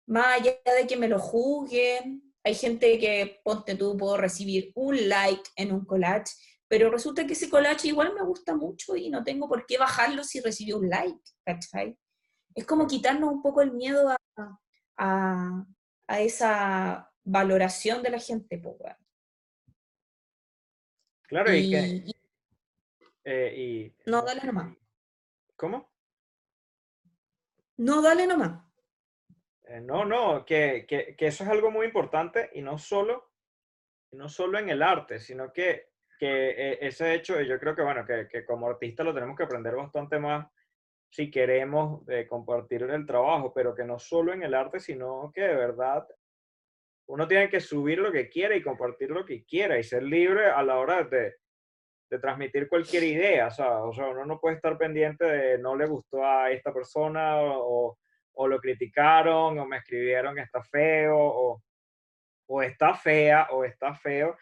Más allá de que me lo juzguen, hay gente que, ponte tú, puedo recibir un like en un collage, pero resulta que ese collage igual me gusta mucho y no tengo por qué bajarlo si recibí un like, ¿cachai? Es como quitarnos un poco el miedo a, a, a esa valoración de la gente, pues, Claro, y, que... Eh, no, dale nomás. ¿Cómo? No, dale nomás. Eh, no, no, que, que, eso es algo muy importante y no solo, no solo en el arte, sino que, que eh, ese hecho, yo creo que, bueno, que, que como artista lo tenemos que aprender bastante más si queremos compartir el trabajo, pero que no solo en el arte, sino que de verdad uno tiene que subir lo que quiera y compartir lo que quiera y ser libre a la hora de, de transmitir cualquier idea. Sea, o sea, uno no puede estar pendiente de no le gustó a esta persona o, o lo criticaron o me escribieron que está feo o, o, está fea o está feo.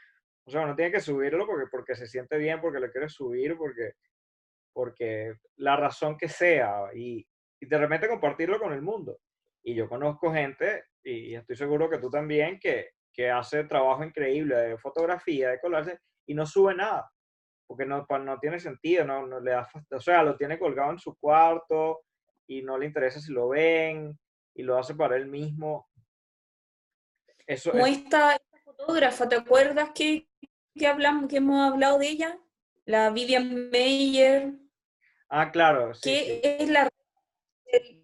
O sea, uno tiene que subirlo porque, porque se siente bien, porque lo quiere subir, porque, porque la razón que sea y, y de repente compartirlo con el mundo. Y yo conozco gente y estoy seguro que tú también, que, que hace trabajo increíble de fotografía, de colarse, y no sube nada, porque no, no tiene sentido, no, no le da, o sea, lo tiene colgado en su cuarto y no le interesa si lo ven y lo hace para él mismo. Eso Como esta, fotógrafa, ¿te acuerdas que, que, hablamos, que hemos hablado de ella? La Vivian Meyer. Ah, claro. Sí, que es la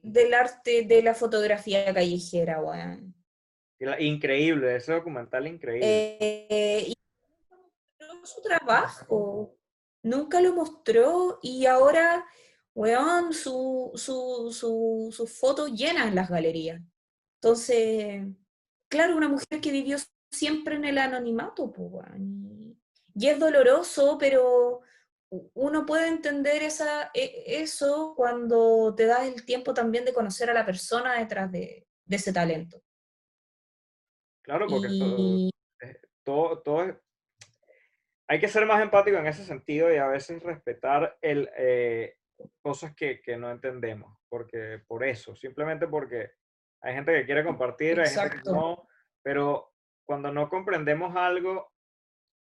del, arte de la fotografía callejera, weón. Increíble, ese documental increíble. Eh, y mostró su trabajo, nunca lo mostró y ahora, weón, sus su, su, su fotos llenan las galerías. Entonces, claro, una mujer que vivió siempre en el anonimato, pues, y es doloroso, pero uno puede entender esa, e, eso cuando te das el tiempo también de conocer a la persona detrás de, ese talento. Claro, porque todo, todo, hay que ser más empático en ese sentido y a veces respetar el, eh, cosas que, que, no entendemos, porque por eso, simplemente porque hay gente que quiere compartir, hay gente que no, pero cuando no comprendemos algo,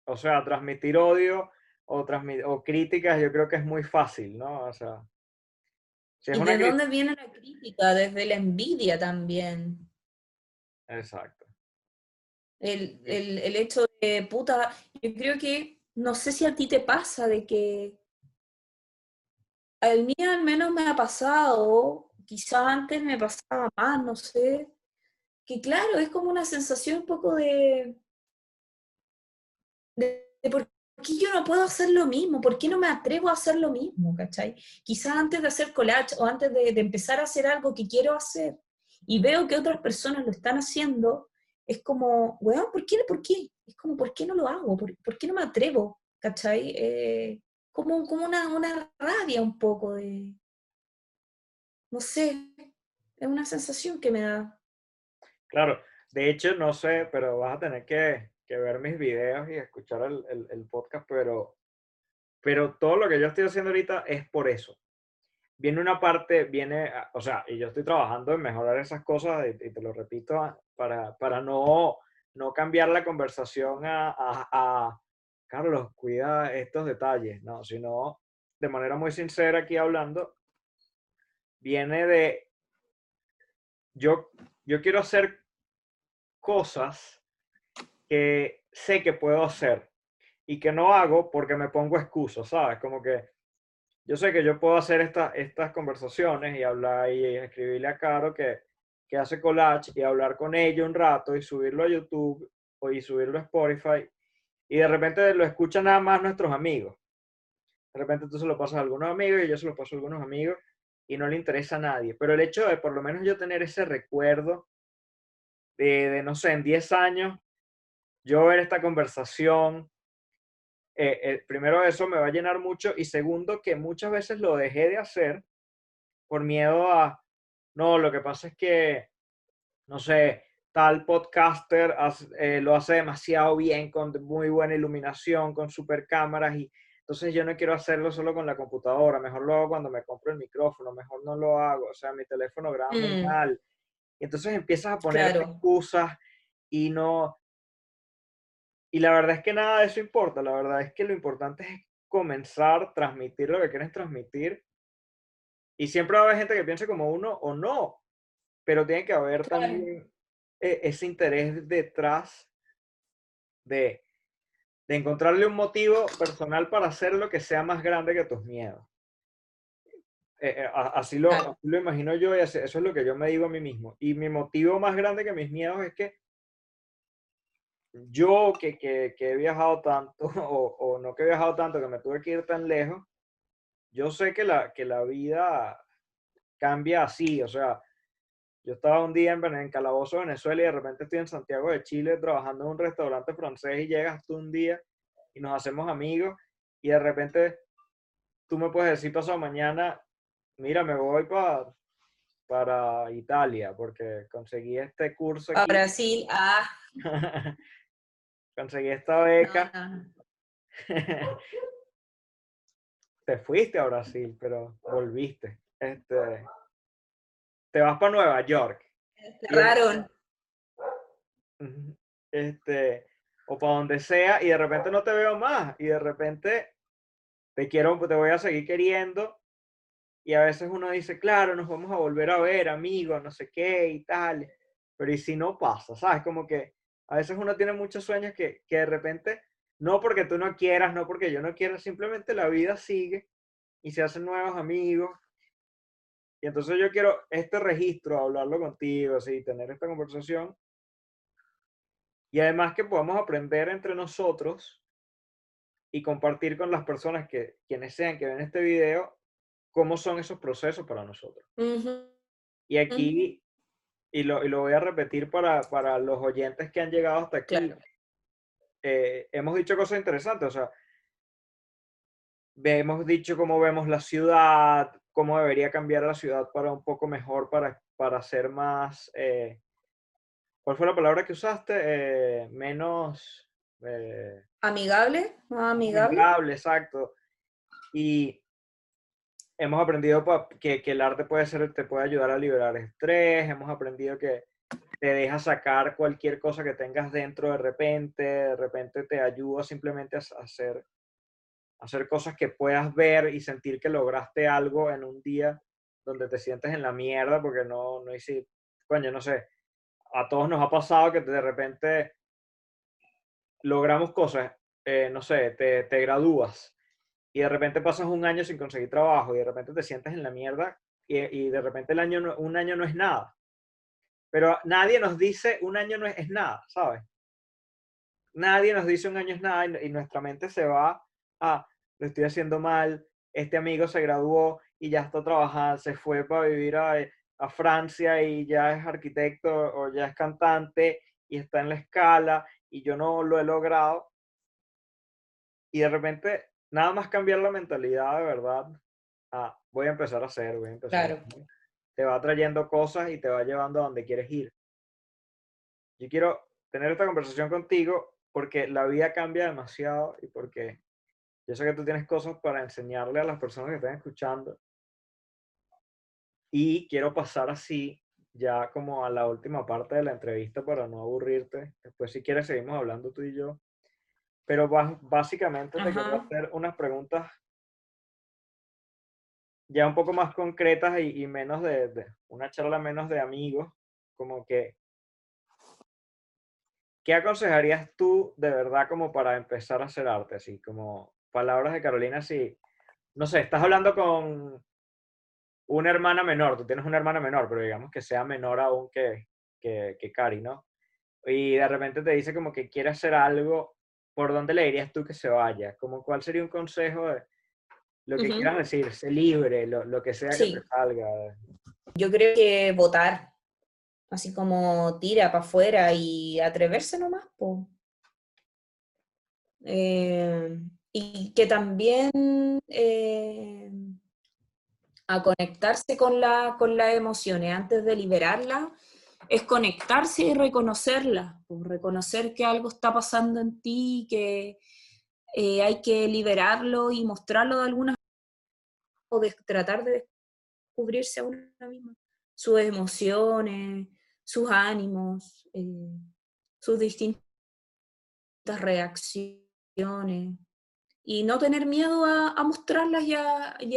o sea, transmitir odio o, o críticas, yo creo que es muy fácil, ¿no? O sea, ¿Y de dónde viene la crítica? Desde la envidia también. Exacto. El, el, el, hecho de, puta, yo creo que, no sé si a ti te pasa de que, al mí al menos me ha pasado, quizá antes me pasaba más, no sé, que claro, es como una sensación un poco de, de, de por ¿por qué yo no puedo hacer lo mismo? ¿Por qué no me atrevo a hacer lo mismo? ¿Cachai? Quizás antes de hacer collage o antes de, empezar a hacer algo que quiero hacer y veo que otras personas lo están haciendo, es como, weón, ¿por qué? ¿Por qué? Es como, ¿por qué no lo hago? ¿Por, qué no me atrevo? ¿Cachai? Eh, como como una, una rabia un poco de, no sé, es una sensación que me da. Claro, de hecho, no sé, pero vas a tener que que ver mis videos y escuchar el, el, podcast, pero, pero todo lo que yo estoy haciendo ahorita es por eso. Viene una parte, viene, o sea, y yo estoy trabajando en mejorar esas cosas, y, te lo repito, ah, para, para no, no cambiar la conversación a, a, a, Carlos, cuida estos detalles, no, sino de manera muy sincera aquí hablando, viene de, yo, yo quiero hacer cosas que sé que puedo hacer y que no hago porque me pongo excusas, ¿sabes? Como que yo sé que yo puedo hacer estas conversaciones y hablar y escribirle a Caro que, que hace collage y hablar con ella un rato y subirlo a YouTube y subirlo a Spotify y de repente lo escuchan nada más nuestros amigos. De repente tú se lo pasas a algunos amigos y yo se lo paso a algunos amigos y no le interesa a nadie. Pero el hecho de por lo menos yo tener ese recuerdo de, de no sé, en 10 años, yo ver esta conversación, eh, eh, primero eso me va a llenar mucho y segundo que muchas veces lo dejé de hacer por miedo a, no, lo que pasa es que, no sé, tal podcaster eh, lo hace demasiado bien, con muy buena iluminación, con super cámaras y entonces yo no quiero hacerlo solo con la computadora, mejor lo hago cuando me compro el micrófono, mejor no lo hago, o sea, mi teléfono graba muy mm. mal. Y entonces empiezas a poner excusas y no, y la verdad es que nada de eso importa, la verdad es que lo importante es comenzar, transmitir lo que quieres transmitir. Y siempre va a haber gente que piense como uno o no, pero tiene que haber también e, ese interés detrás de, de encontrarle un motivo personal para hacer lo que sea más grande que tus miedos. Eh, eh, así, lo, así, lo, imagino yo y eso es lo que yo me digo a mí mismo. Y mi motivo más grande que mis miedos es que yo que, que, que, he viajado tanto, *laughs* o, o, no que he viajado tanto, que me tuve que ir tan lejos, yo sé que la, que la vida cambia así, o sea, yo estaba un día en, en Calabozo, Venezuela, y de repente estoy en Santiago de Chile trabajando en un restaurante francés y llegas tú un día y nos hacemos amigos y de repente tú me puedes decir pasado mañana, mira, me voy para para Italia porque conseguí este curso. Aquí. A Brasil, ah. *laughs* conseguí esta beca. *laughs* te fuiste a Brasil, pero volviste. Este, te vas para Nueva York. Cerraron. Este, o para donde sea, y de repente no te veo más, y de repente te quiero, te voy a seguir queriendo, y a veces uno dice, claro, nos vamos a volver a ver, amigos, no sé qué y tal, pero ¿y si no pasa? ¿Sabes? Como que a veces uno tiene muchos sueños que, que de repente, no porque tú no quieras, no porque yo no quiera, simplemente la vida sigue y se hacen nuevos amigos. Y entonces yo quiero este registro, hablarlo contigo, así, tener esta conversación. Y además que podamos aprender entre nosotros y compartir con las personas que, quienes sean que ven este video, cómo son esos procesos para nosotros. Y aquí y lo, y lo voy a repetir para, para, los oyentes que han llegado hasta aquí. Eh, hemos dicho cosas interesantes, o sea, hemos dicho cómo vemos la ciudad, cómo debería cambiar la ciudad para un poco mejor, para, para ser más... Eh, ¿Cuál fue la palabra que usaste? Eh, menos... amigable, amigable. Amigable, exacto. Y hemos aprendido que, que, el arte puede ser, te puede ayudar a liberar estrés, hemos aprendido que te deja sacar cualquier cosa que tengas dentro de repente, de repente te ayuda simplemente a hacer, hacer cosas que puedas ver y sentir que lograste algo en un día donde te sientes en la mierda porque no, no hiciste, coño, no sé, a todos nos ha pasado que de repente logramos cosas, eh, no sé, te, te gradúas y de repente pasas un año sin conseguir trabajo y de repente te sientes en la mierda y, y de repente el año un año no es nada. Pero nadie nos dice un año no es, nada, ¿sabes? Nadie nos dice un año es nada y, nuestra mente se va a, lo estoy haciendo mal, este amigo se graduó y ya está trabajando, se fue para vivir a, a Francia y ya es arquitecto o ya es cantante y está en la escala y yo no lo he logrado. Y de repente nada más cambiar la mentalidad de verdad. Ah, voy a empezar a hacer, voy a empezar. Claro. Te va trayendo cosas y te va llevando a donde quieres ir. Yo quiero tener esta conversación contigo porque la vida cambia demasiado y porque yo sé que tú tienes cosas para enseñarle a las personas que están escuchando. Y quiero pasar así ya como a la última parte de la entrevista para no aburrirte. Después si quieres seguimos hablando tú y yo pero básicamente te quiero hacer unas preguntas ya un poco más concretas y, menos de, una charla menos de amigos, como que ¿qué aconsejarías tú de verdad como para empezar a hacer arte? Así como palabras de Carolina, si, no sé, estás hablando con una hermana menor, tú tienes una hermana menor, pero digamos que sea menor aún que, que, que Cari, ¿no? Y de repente te dice como que quiere hacer algo, ¿por dónde le dirías tú que se vaya? Como, ¿Cuál sería un consejo de lo que quieras decir? Sé libre, lo, lo que sea que te salga. Yo creo que votar, así como tira para afuera y atreverse nomás. Eh, y que también eh, a conectarse con, la, con las emociones antes de liberarlas, es conectarse y reconocerlas, reconocer que algo está pasando en ti, que eh, hay que liberarlo y mostrarlo de alguna o de tratar de descubrirse a una misma, sus emociones, sus ánimos, eh, sus distintas reacciones, y no tener miedo a, mostrarlas y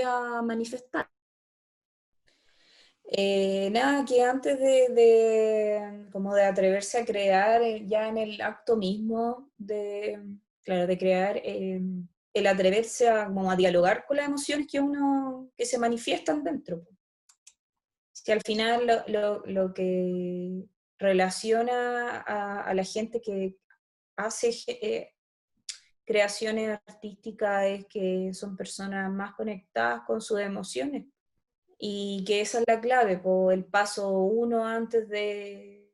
a, manifestar. Eh, nada, que antes de, como de atreverse a crear eh, ya en el acto mismo de, claro, de crear, el atreverse a, como a dialogar con las emociones que uno, que se manifiestan dentro que al final lo, que relaciona a, la gente que hace eh, creaciones artísticas es que son personas más conectadas con sus emociones y que esa es la clave, por el paso uno antes de,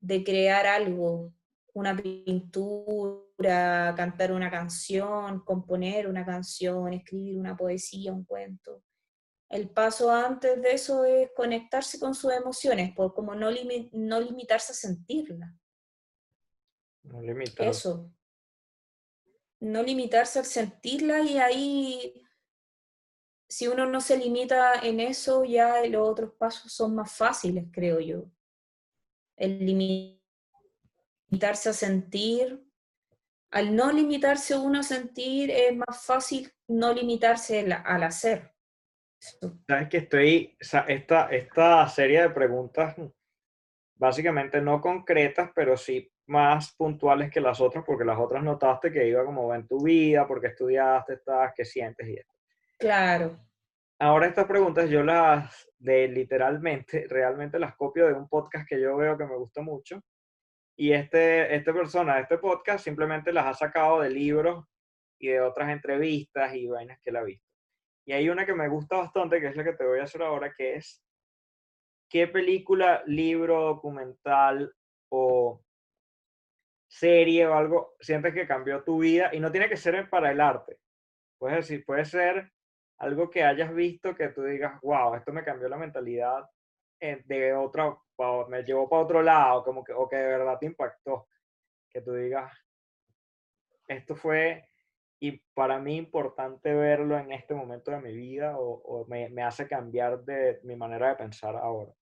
de crear algo, una pintura, cantar una canción, componer una canción, escribir una poesía, un cuento el paso antes de eso es conectarse con sus emociones, por como no, no limitarse a sentirla. No limitarse. Eso. No limitarse a sentirla y ahí, si uno no se limita en eso, ya los otros pasos son más fáciles, creo yo. El limitarse a sentir. Al no limitarse uno a sentir, es más fácil no limitarse al hacer. Sabes que estoy, esta, esta serie de preguntas, básicamente no concretas, pero sí más puntuales que las otras, porque las otras notaste que iba como va en tu vida, porque estudiaste, estás, qué sientes y esto. Claro. Ahora estas preguntas yo las, de literalmente, realmente las copio de un podcast que yo veo que me gusta mucho. Y este, esta persona este podcast simplemente las ha sacado de libros y de otras entrevistas y vainas que él ha visto. Y hay una que me gusta bastante, que es la que te voy a hacer ahora, que es qué película, libro, documental o serie o algo sientes que cambió tu vida y no tiene que ser para el arte. Puedes decir, puede ser algo que hayas visto que tú digas, wow, esto me cambió la mentalidad eh, de otro, me llevó para otro lado, como que, o que de verdad te impactó. Que tú digas, esto fue y para mí importante verlo en este momento de mi vida o, me, me, hace cambiar de mi manera de pensar ahora.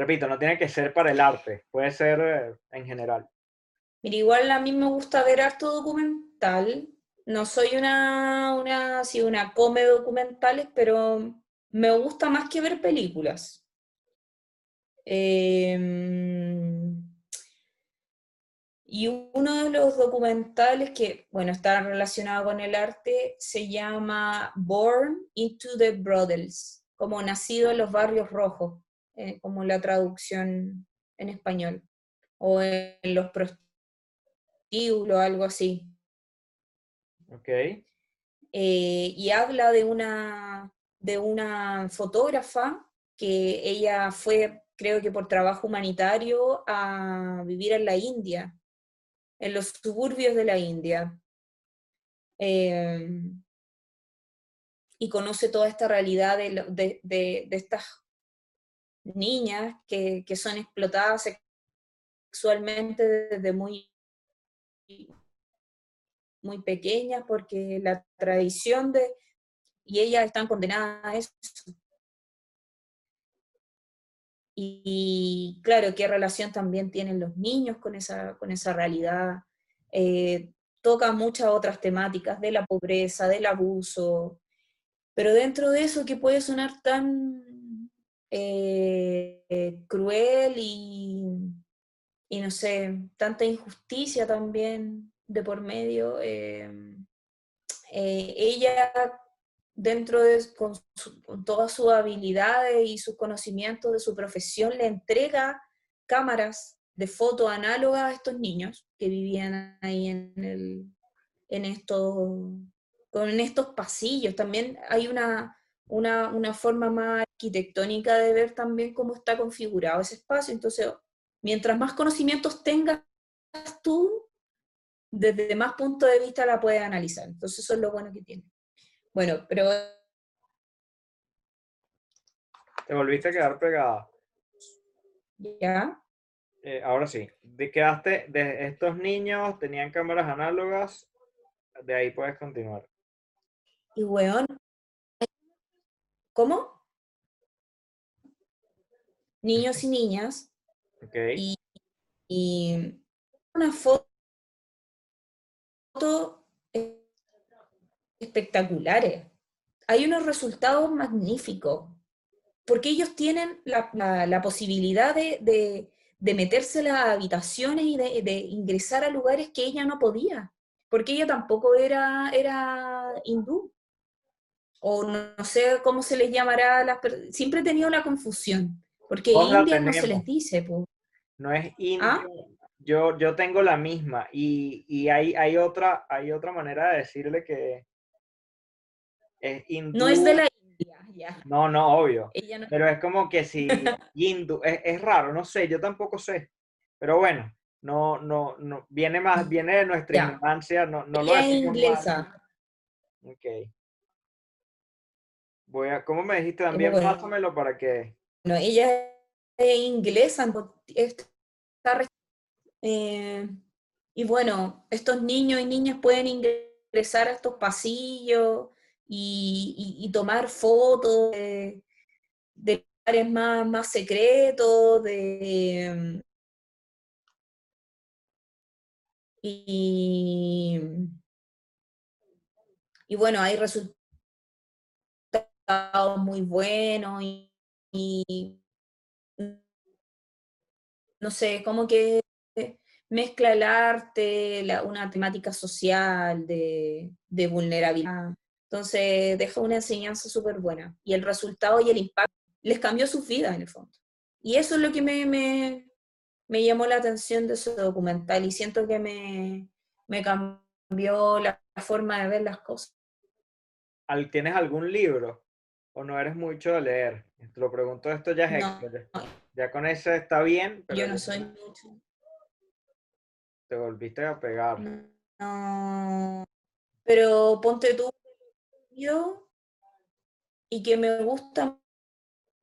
Repito, no tiene que ser para el arte, puede ser eh, en general. Mira, igual a mí me gusta ver harto documental. No soy una, una, sí, una come documentales, pero me gusta más que ver películas. Eh, y uno de los documentales que, bueno, está relacionado con el arte se llama Born into the Brothels, como nacido en los barrios rojos, eh, como la traducción en español, o en los prostíbulos, algo así. Ok. Eh, y habla de una, de una fotógrafa que ella fue, creo que por trabajo humanitario, a vivir en la India en los suburbios de la India. Em, y conoce toda esta realidad de, estas niñas que, son explotadas sexualmente desde muy, muy pequeñas porque la tradición de... y ellas están condenadas a eso. Y, claro, qué relación también tienen los niños con esa, con esa realidad. Eh, toca muchas otras temáticas de la pobreza, del abuso, pero dentro de eso que puede sonar tan eh, cruel y, y, no sé, tanta injusticia también de por medio. Eh, ella, dentro de con, todas sus habilidades y sus conocimientos de su profesión, le entrega cámaras de foto análogas a estos niños que vivían ahí en, el, en, estos, en estos pasillos. También hay una, una, una, forma más arquitectónica de ver también cómo está configurado ese espacio. Entonces, mientras más conocimientos tengas tú, desde más puntos de vista la puedes analizar. Entonces eso es lo bueno que tiene. Bueno, pero... Te volviste a quedar pegada. Ya. Eh, ahora sí. De quedaste de estos niños tenían cámaras análogas. De ahí puedes continuar. Y weón. ¿Cómo? Niños y niñas. Ok. Y, y una foto espectaculares. Hay unos resultados magníficos, porque ellos tienen la, posibilidad de, meterse en las habitaciones y de, ingresar a lugares que ella no podía, porque ella tampoco era, era hindú. O no, sé cómo se les llamará, las, siempre he tenido la confusión, porque India no se les dice. No es India, ¿Ah? Yo, yo tengo la misma y, y hay, hay, otra, hay otra manera de decirle que es hindú. No es de la India, ya. No, no, obvio. Pero es como que si *laughs* hindú, es, es, raro, no sé, yo tampoco sé. Pero bueno, no, no, no, viene más, viene de nuestra infancia, no, no lo es inglesa. Ok. Voy a, ¿cómo me dijiste también? Pásamelo para que... No, ella es inglesa, está eh, y bueno, estos niños y niñas pueden ingresar a estos pasillos y, tomar fotos de, lugares más, más secretos, de... Y, y bueno, hay resultados muy buenos y no sé, como que mezcla el arte, una temática social de, vulnerabilidad. Entonces deja una enseñanza súper buena. Y el resultado y el impacto les cambió su vida en el fondo. Y eso es lo que me, me, llamó la atención de ese documental y siento que me, cambió la forma de ver las cosas. ¿Tienes algún libro o no eres mucho de leer? Te lo pregunto, esto ya es Ya con eso está bien. Yo no soy mucho. Te volviste a pegar. No. Pero ponte tú yo y que me gusta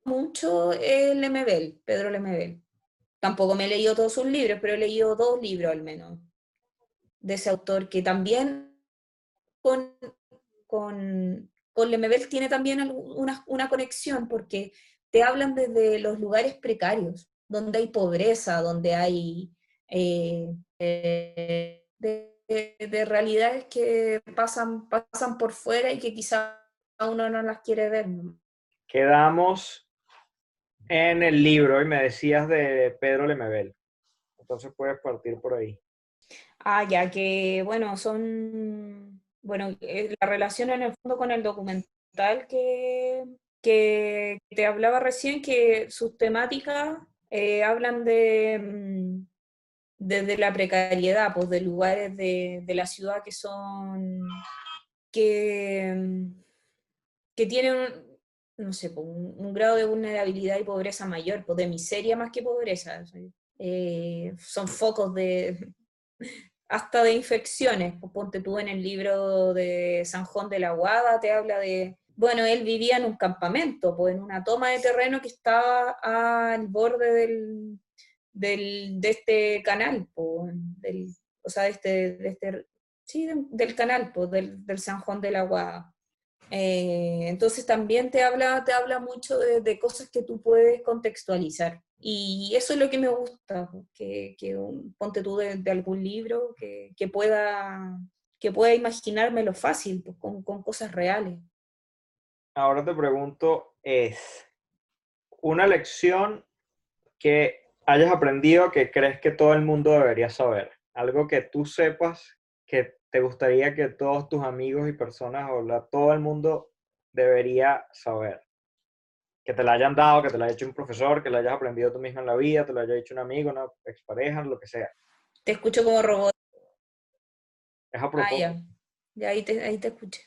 mucho el Lemebel, Pedro Lemebel. Tampoco me he leído todos sus libros, pero he leído dos libros al menos de ese autor que también con, con, con Lemebel tiene también una, una conexión porque te hablan desde los lugares precarios, donde hay pobreza, donde hay eh, de, realidades que pasan, pasan por fuera y que quizá uno no las quiere ver. Quedamos en el libro y me decías de Pedro Lemebel. Entonces puedes partir por ahí. Ah, ya que, bueno, son, bueno, eh, la relación en el fondo con el documental que, que te hablaba recién, que sus temáticas eh, hablan de, mm, desde la precariedad, pues de lugares de, la ciudad que son, que, que tienen, no sé, pues, un, grado de vulnerabilidad y pobreza mayor, pues de miseria más que pobreza. Eh, son focos de, *laughs* hasta de infecciones. Pues ponte tú en el libro de San Juan de la Guada, te habla de, bueno, él vivía en un campamento, pues en una toma de terreno que estaba al borde del, del, de este canal, del, o sea, de este, de este sí, del canal, del, del, San Juan del Agua. Eh, entonces también te habla, te habla mucho de, cosas que tú puedes contextualizar. Y eso es lo que me gusta, que, un, ponte tú de, algún libro que, que, pueda, que pueda imaginármelo fácil, pues, con, con cosas reales. Ahora te pregunto, es una lección que hayas aprendido que crees que todo el mundo debería saber. Algo que tú sepas que te gustaría que todos tus amigos y personas o todo el mundo debería saber. Que te la hayan dado, que te la haya hecho un profesor, que la hayas aprendido tú mismo en la vida, te lo haya hecho un amigo, una expareja, lo que sea. Te escucho como robot. Es a ah, propósito. ya. Ya ahí te, ahí te escuché.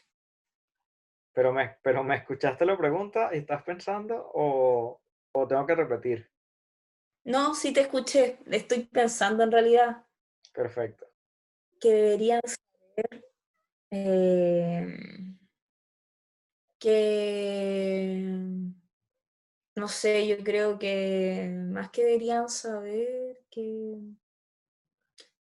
Pero me, pero me escuchaste la pregunta y estás pensando o, o tengo que repetir. No, sí te escuché. Estoy pensando en realidad. Perfecto. Que deberían saber eh, que, no sé, yo creo que más que deberían saber que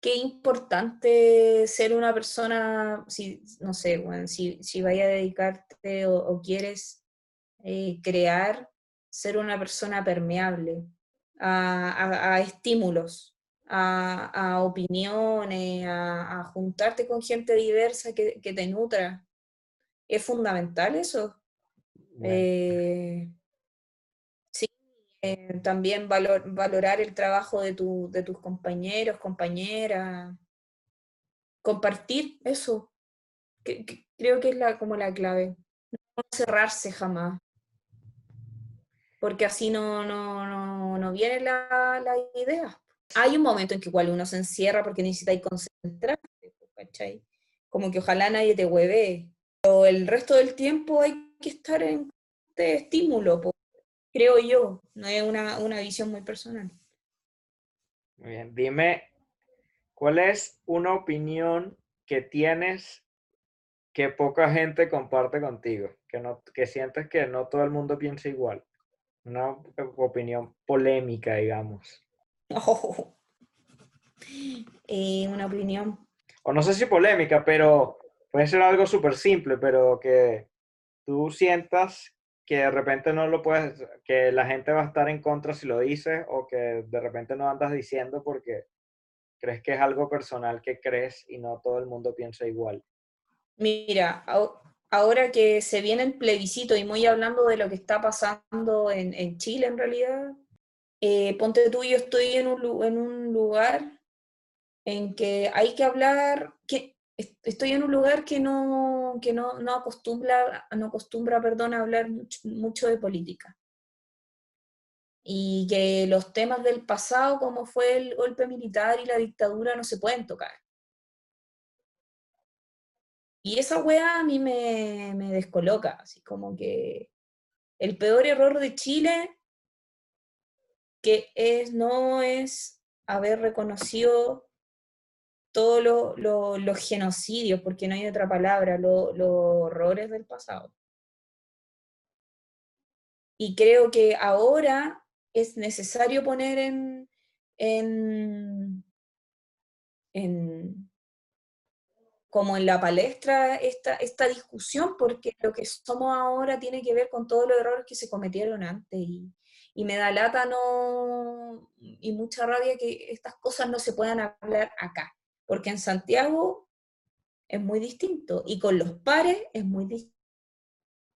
qué importante ser una persona, si, no sé, bueno, si, si vaya a dedicarte o, quieres eh, crear, ser una persona permeable a, estímulos, a, opiniones, a, juntarte con gente diversa que, te nutra. Es fundamental eso. Eh, eh, también valorar el trabajo de, de tus compañeros, compañeras, compartir eso. creo que es la, como la clave. No cerrarse jamás porque así no, no, no, no viene la, la, idea. Hay un momento en que igual uno se encierra porque necesita concentrarse, ¿cachai? Como que ojalá nadie te hueve, pero el resto del tiempo hay que estar en este estímulo, creo yo, no es una, una visión muy personal. Muy bien, dime, ¿cuál es una opinión que tienes que poca gente comparte contigo? Que, no, que sientes que no todo el mundo piensa igual. Una opinión polémica, digamos. Oh. *laughs* una opinión. O no sé si polémica, pero puede ser algo súper simple, pero que tú sientas que de repente no lo puedes, que la gente va a estar en contra si lo dices, o que de repente no andas diciendo porque crees que es algo personal que crees y no todo el mundo piensa igual. Mira, ahora que se viene el plebiscito y muy hablando de lo que está pasando en, Chile en realidad, eh, ponte tú, yo estoy en un, en un lugar en que hay que hablar, que estoy en un lugar que no, que no, no acostumbra, no acostumbra perdón, a hablar mucho, de política. Y que los temas del pasado, como fue el golpe militar y la dictadura, no se pueden tocar. Y esa weá a mí me, descoloca, así como que el peor error de Chile que es, no es haber reconocido todos los genocidios, porque no hay otra palabra, los horrores del pasado. Y creo que ahora es necesario poner en, en, en como en la palestra esta, esta discusión, porque lo que somos ahora tiene que ver con todos los errores que se cometieron antes. Y, y me da lata no, y mucha rabia que estas cosas no se puedan hablar acá, porque en Santiago es muy distinto y con los pares es muy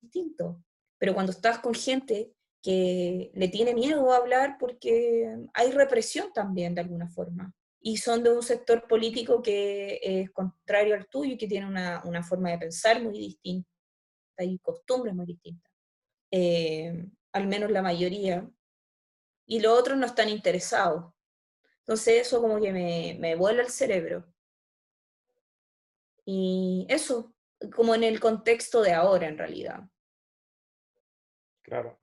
distinto. Pero cuando estás con gente que le tiene miedo a hablar porque hay represión también de alguna forma y son de un sector político que es contrario al tuyo y que tiene una, una forma de pensar muy distinta y costumbres muy distintas. Eh, al menos la mayoría. Y los otros no están interesados. Entonces eso como que me, me vuela el cerebro. Y eso, como en el contexto de ahora en realidad. Claro.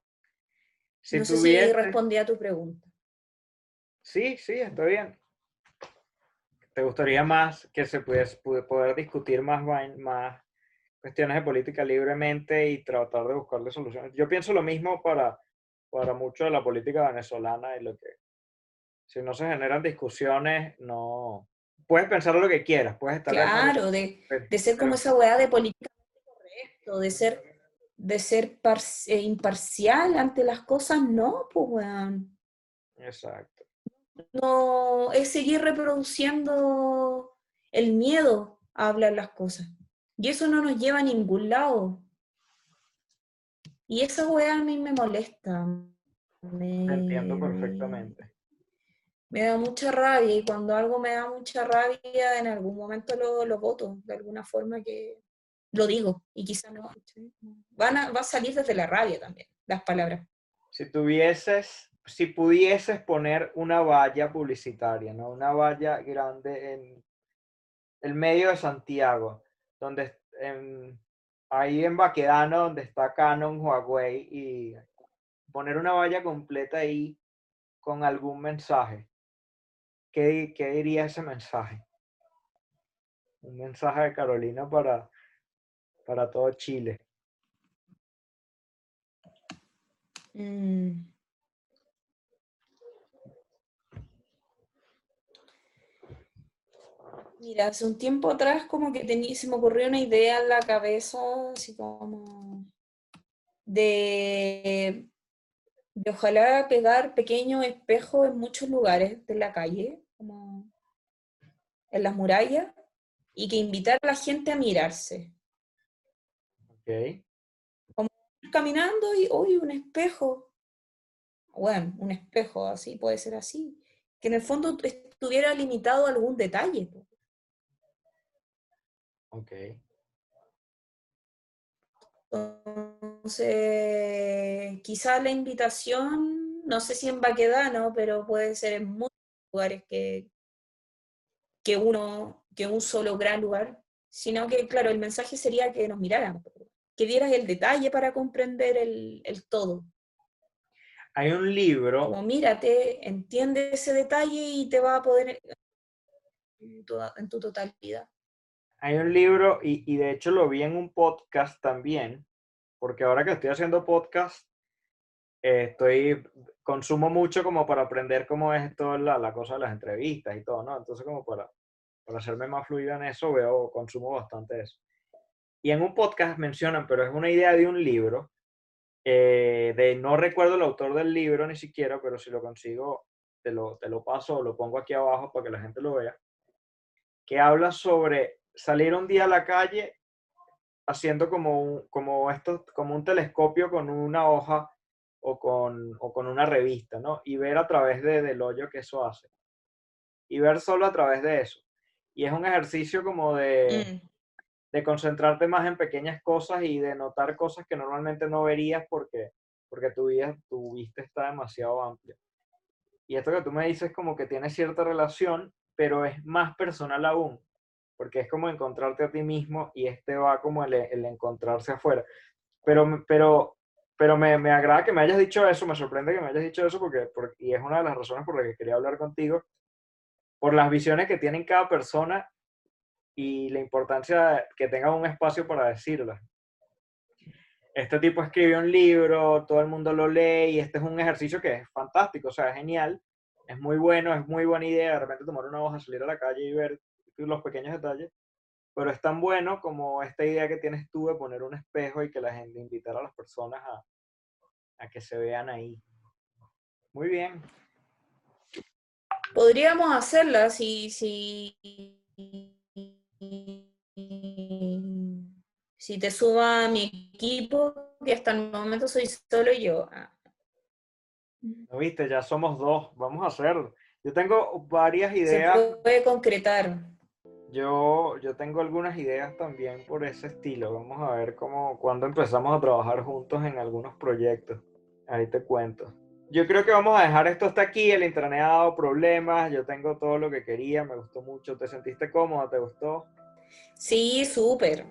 Si no sé si respondí a tu pregunta. Sí, sí, está bien. ¿Te gustaría más que se pudiese poder discutir más, más cuestiones de política libremente y tratar de buscarle soluciones? Yo pienso lo mismo para, para mucho de la política venezolana y lo que si no se generan discusiones, no puedes pensar lo que quieras, puedes estar Claro, de, *laughs* de, ser como esa weá de políticamente correcto, de ser de ser eh, imparcial ante las cosas, no, pues weón. Exacto no es seguir reproduciendo el miedo a hablar las cosas. Y eso no nos lleva a ningún lado. Y esa weá a mí me molesta. Me... Entiendo perfectamente. Me da mucha rabia y cuando algo me da mucha rabia, en algún momento lo, lo voto, de alguna forma que lo digo y quizá no. Van a, va a salir desde la rabia también, las palabras. Si tuvieses, si pudieses poner una valla publicitaria, ¿no? Una valla grande en el medio de Santiago, donde ahí en Baquedano, donde está Canon, Huawei, y poner una valla completa ahí con algún mensaje. ¿Qué, qué diría ese mensaje? Un mensaje de Carolina para, para todo Chile. Mm. Mira, hace un tiempo atrás como que tenía, se me ocurrió una idea en la cabeza, así como de, de ojalá pegar pequeños espejos en muchos lugares de la calle, como en las murallas, y que invitar a la gente a mirarse. Ok. Como caminando y, uy, un espejo. Bueno, un espejo así, puede ser así. Que en el fondo estuviera limitado a algún detalle. Ok. Entonces, quizás la invitación, no sé si en Baquedano, pero puede ser en muchos lugares que, que uno, que un solo gran lugar, sino que, claro, el mensaje sería que nos miraran, que dieras el detalle para comprender el, el todo. Hay un libro. Como mírate, entiende ese detalle y te va a poder en tu totalidad. Hay un libro, y, y, de hecho lo vi en un podcast también, porque ahora que estoy haciendo podcast, eh, estoy, consumo mucho como para aprender cómo es toda la, cosa de las entrevistas y todo, ¿no? Entonces como para, para hacerme más fluido en eso, veo, consumo bastante eso. Y en un podcast mencionan, pero es una idea de un libro, eh, de no recuerdo el autor del libro ni siquiera, pero si lo consigo, te lo, te lo paso o lo pongo aquí abajo para que la gente lo vea, que habla sobre salir un día a la calle haciendo como un, como esto, como un telescopio con una hoja o con, o con una revista, ¿no? Y ver a través de, del hoyo que eso hace. Y ver solo a través de eso. Y es un ejercicio como de, mm. de concentrarte más en pequeñas cosas y de notar cosas que normalmente no verías porque, porque tu, vida, tu vista está demasiado amplia. Y esto que tú me dices como que tiene cierta relación, pero es más personal aún porque es como encontrarte a ti mismo y este va como el, el encontrarse afuera. Pero, pero, pero me, me, agrada que me hayas dicho eso, me sorprende que me hayas dicho eso porque, porque, y es una de las razones por las que quería hablar contigo, por las visiones que tiene cada persona y la importancia que tenga un espacio para decirlas. Este tipo escribió un libro, todo el mundo lo lee y este es un ejercicio que es fantástico, o sea, es genial, es muy bueno, es muy buena idea de repente tomar una hoja, salir a la calle y ver los pequeños detalles, pero es tan bueno como esta idea que tienes tú de poner un espejo y que la gente invitar a las personas a, a que se vean ahí. Muy bien. Podríamos hacerla si, si, si te suba mi equipo, que hasta el momento soy solo yo. ¿No viste? Ya somos dos. Vamos a hacerlo. Yo tengo varias ideas. Se puede concretar. Yo, yo tengo algunas ideas también por ese estilo. Vamos a ver cómo, cuando empezamos a trabajar juntos en algunos proyectos. Ahí te cuento. Yo creo que vamos a dejar esto hasta aquí. El dado problemas. Yo tengo todo lo que quería. Me gustó mucho. ¿Te sentiste cómoda? ¿Te gustó? Sí, súper.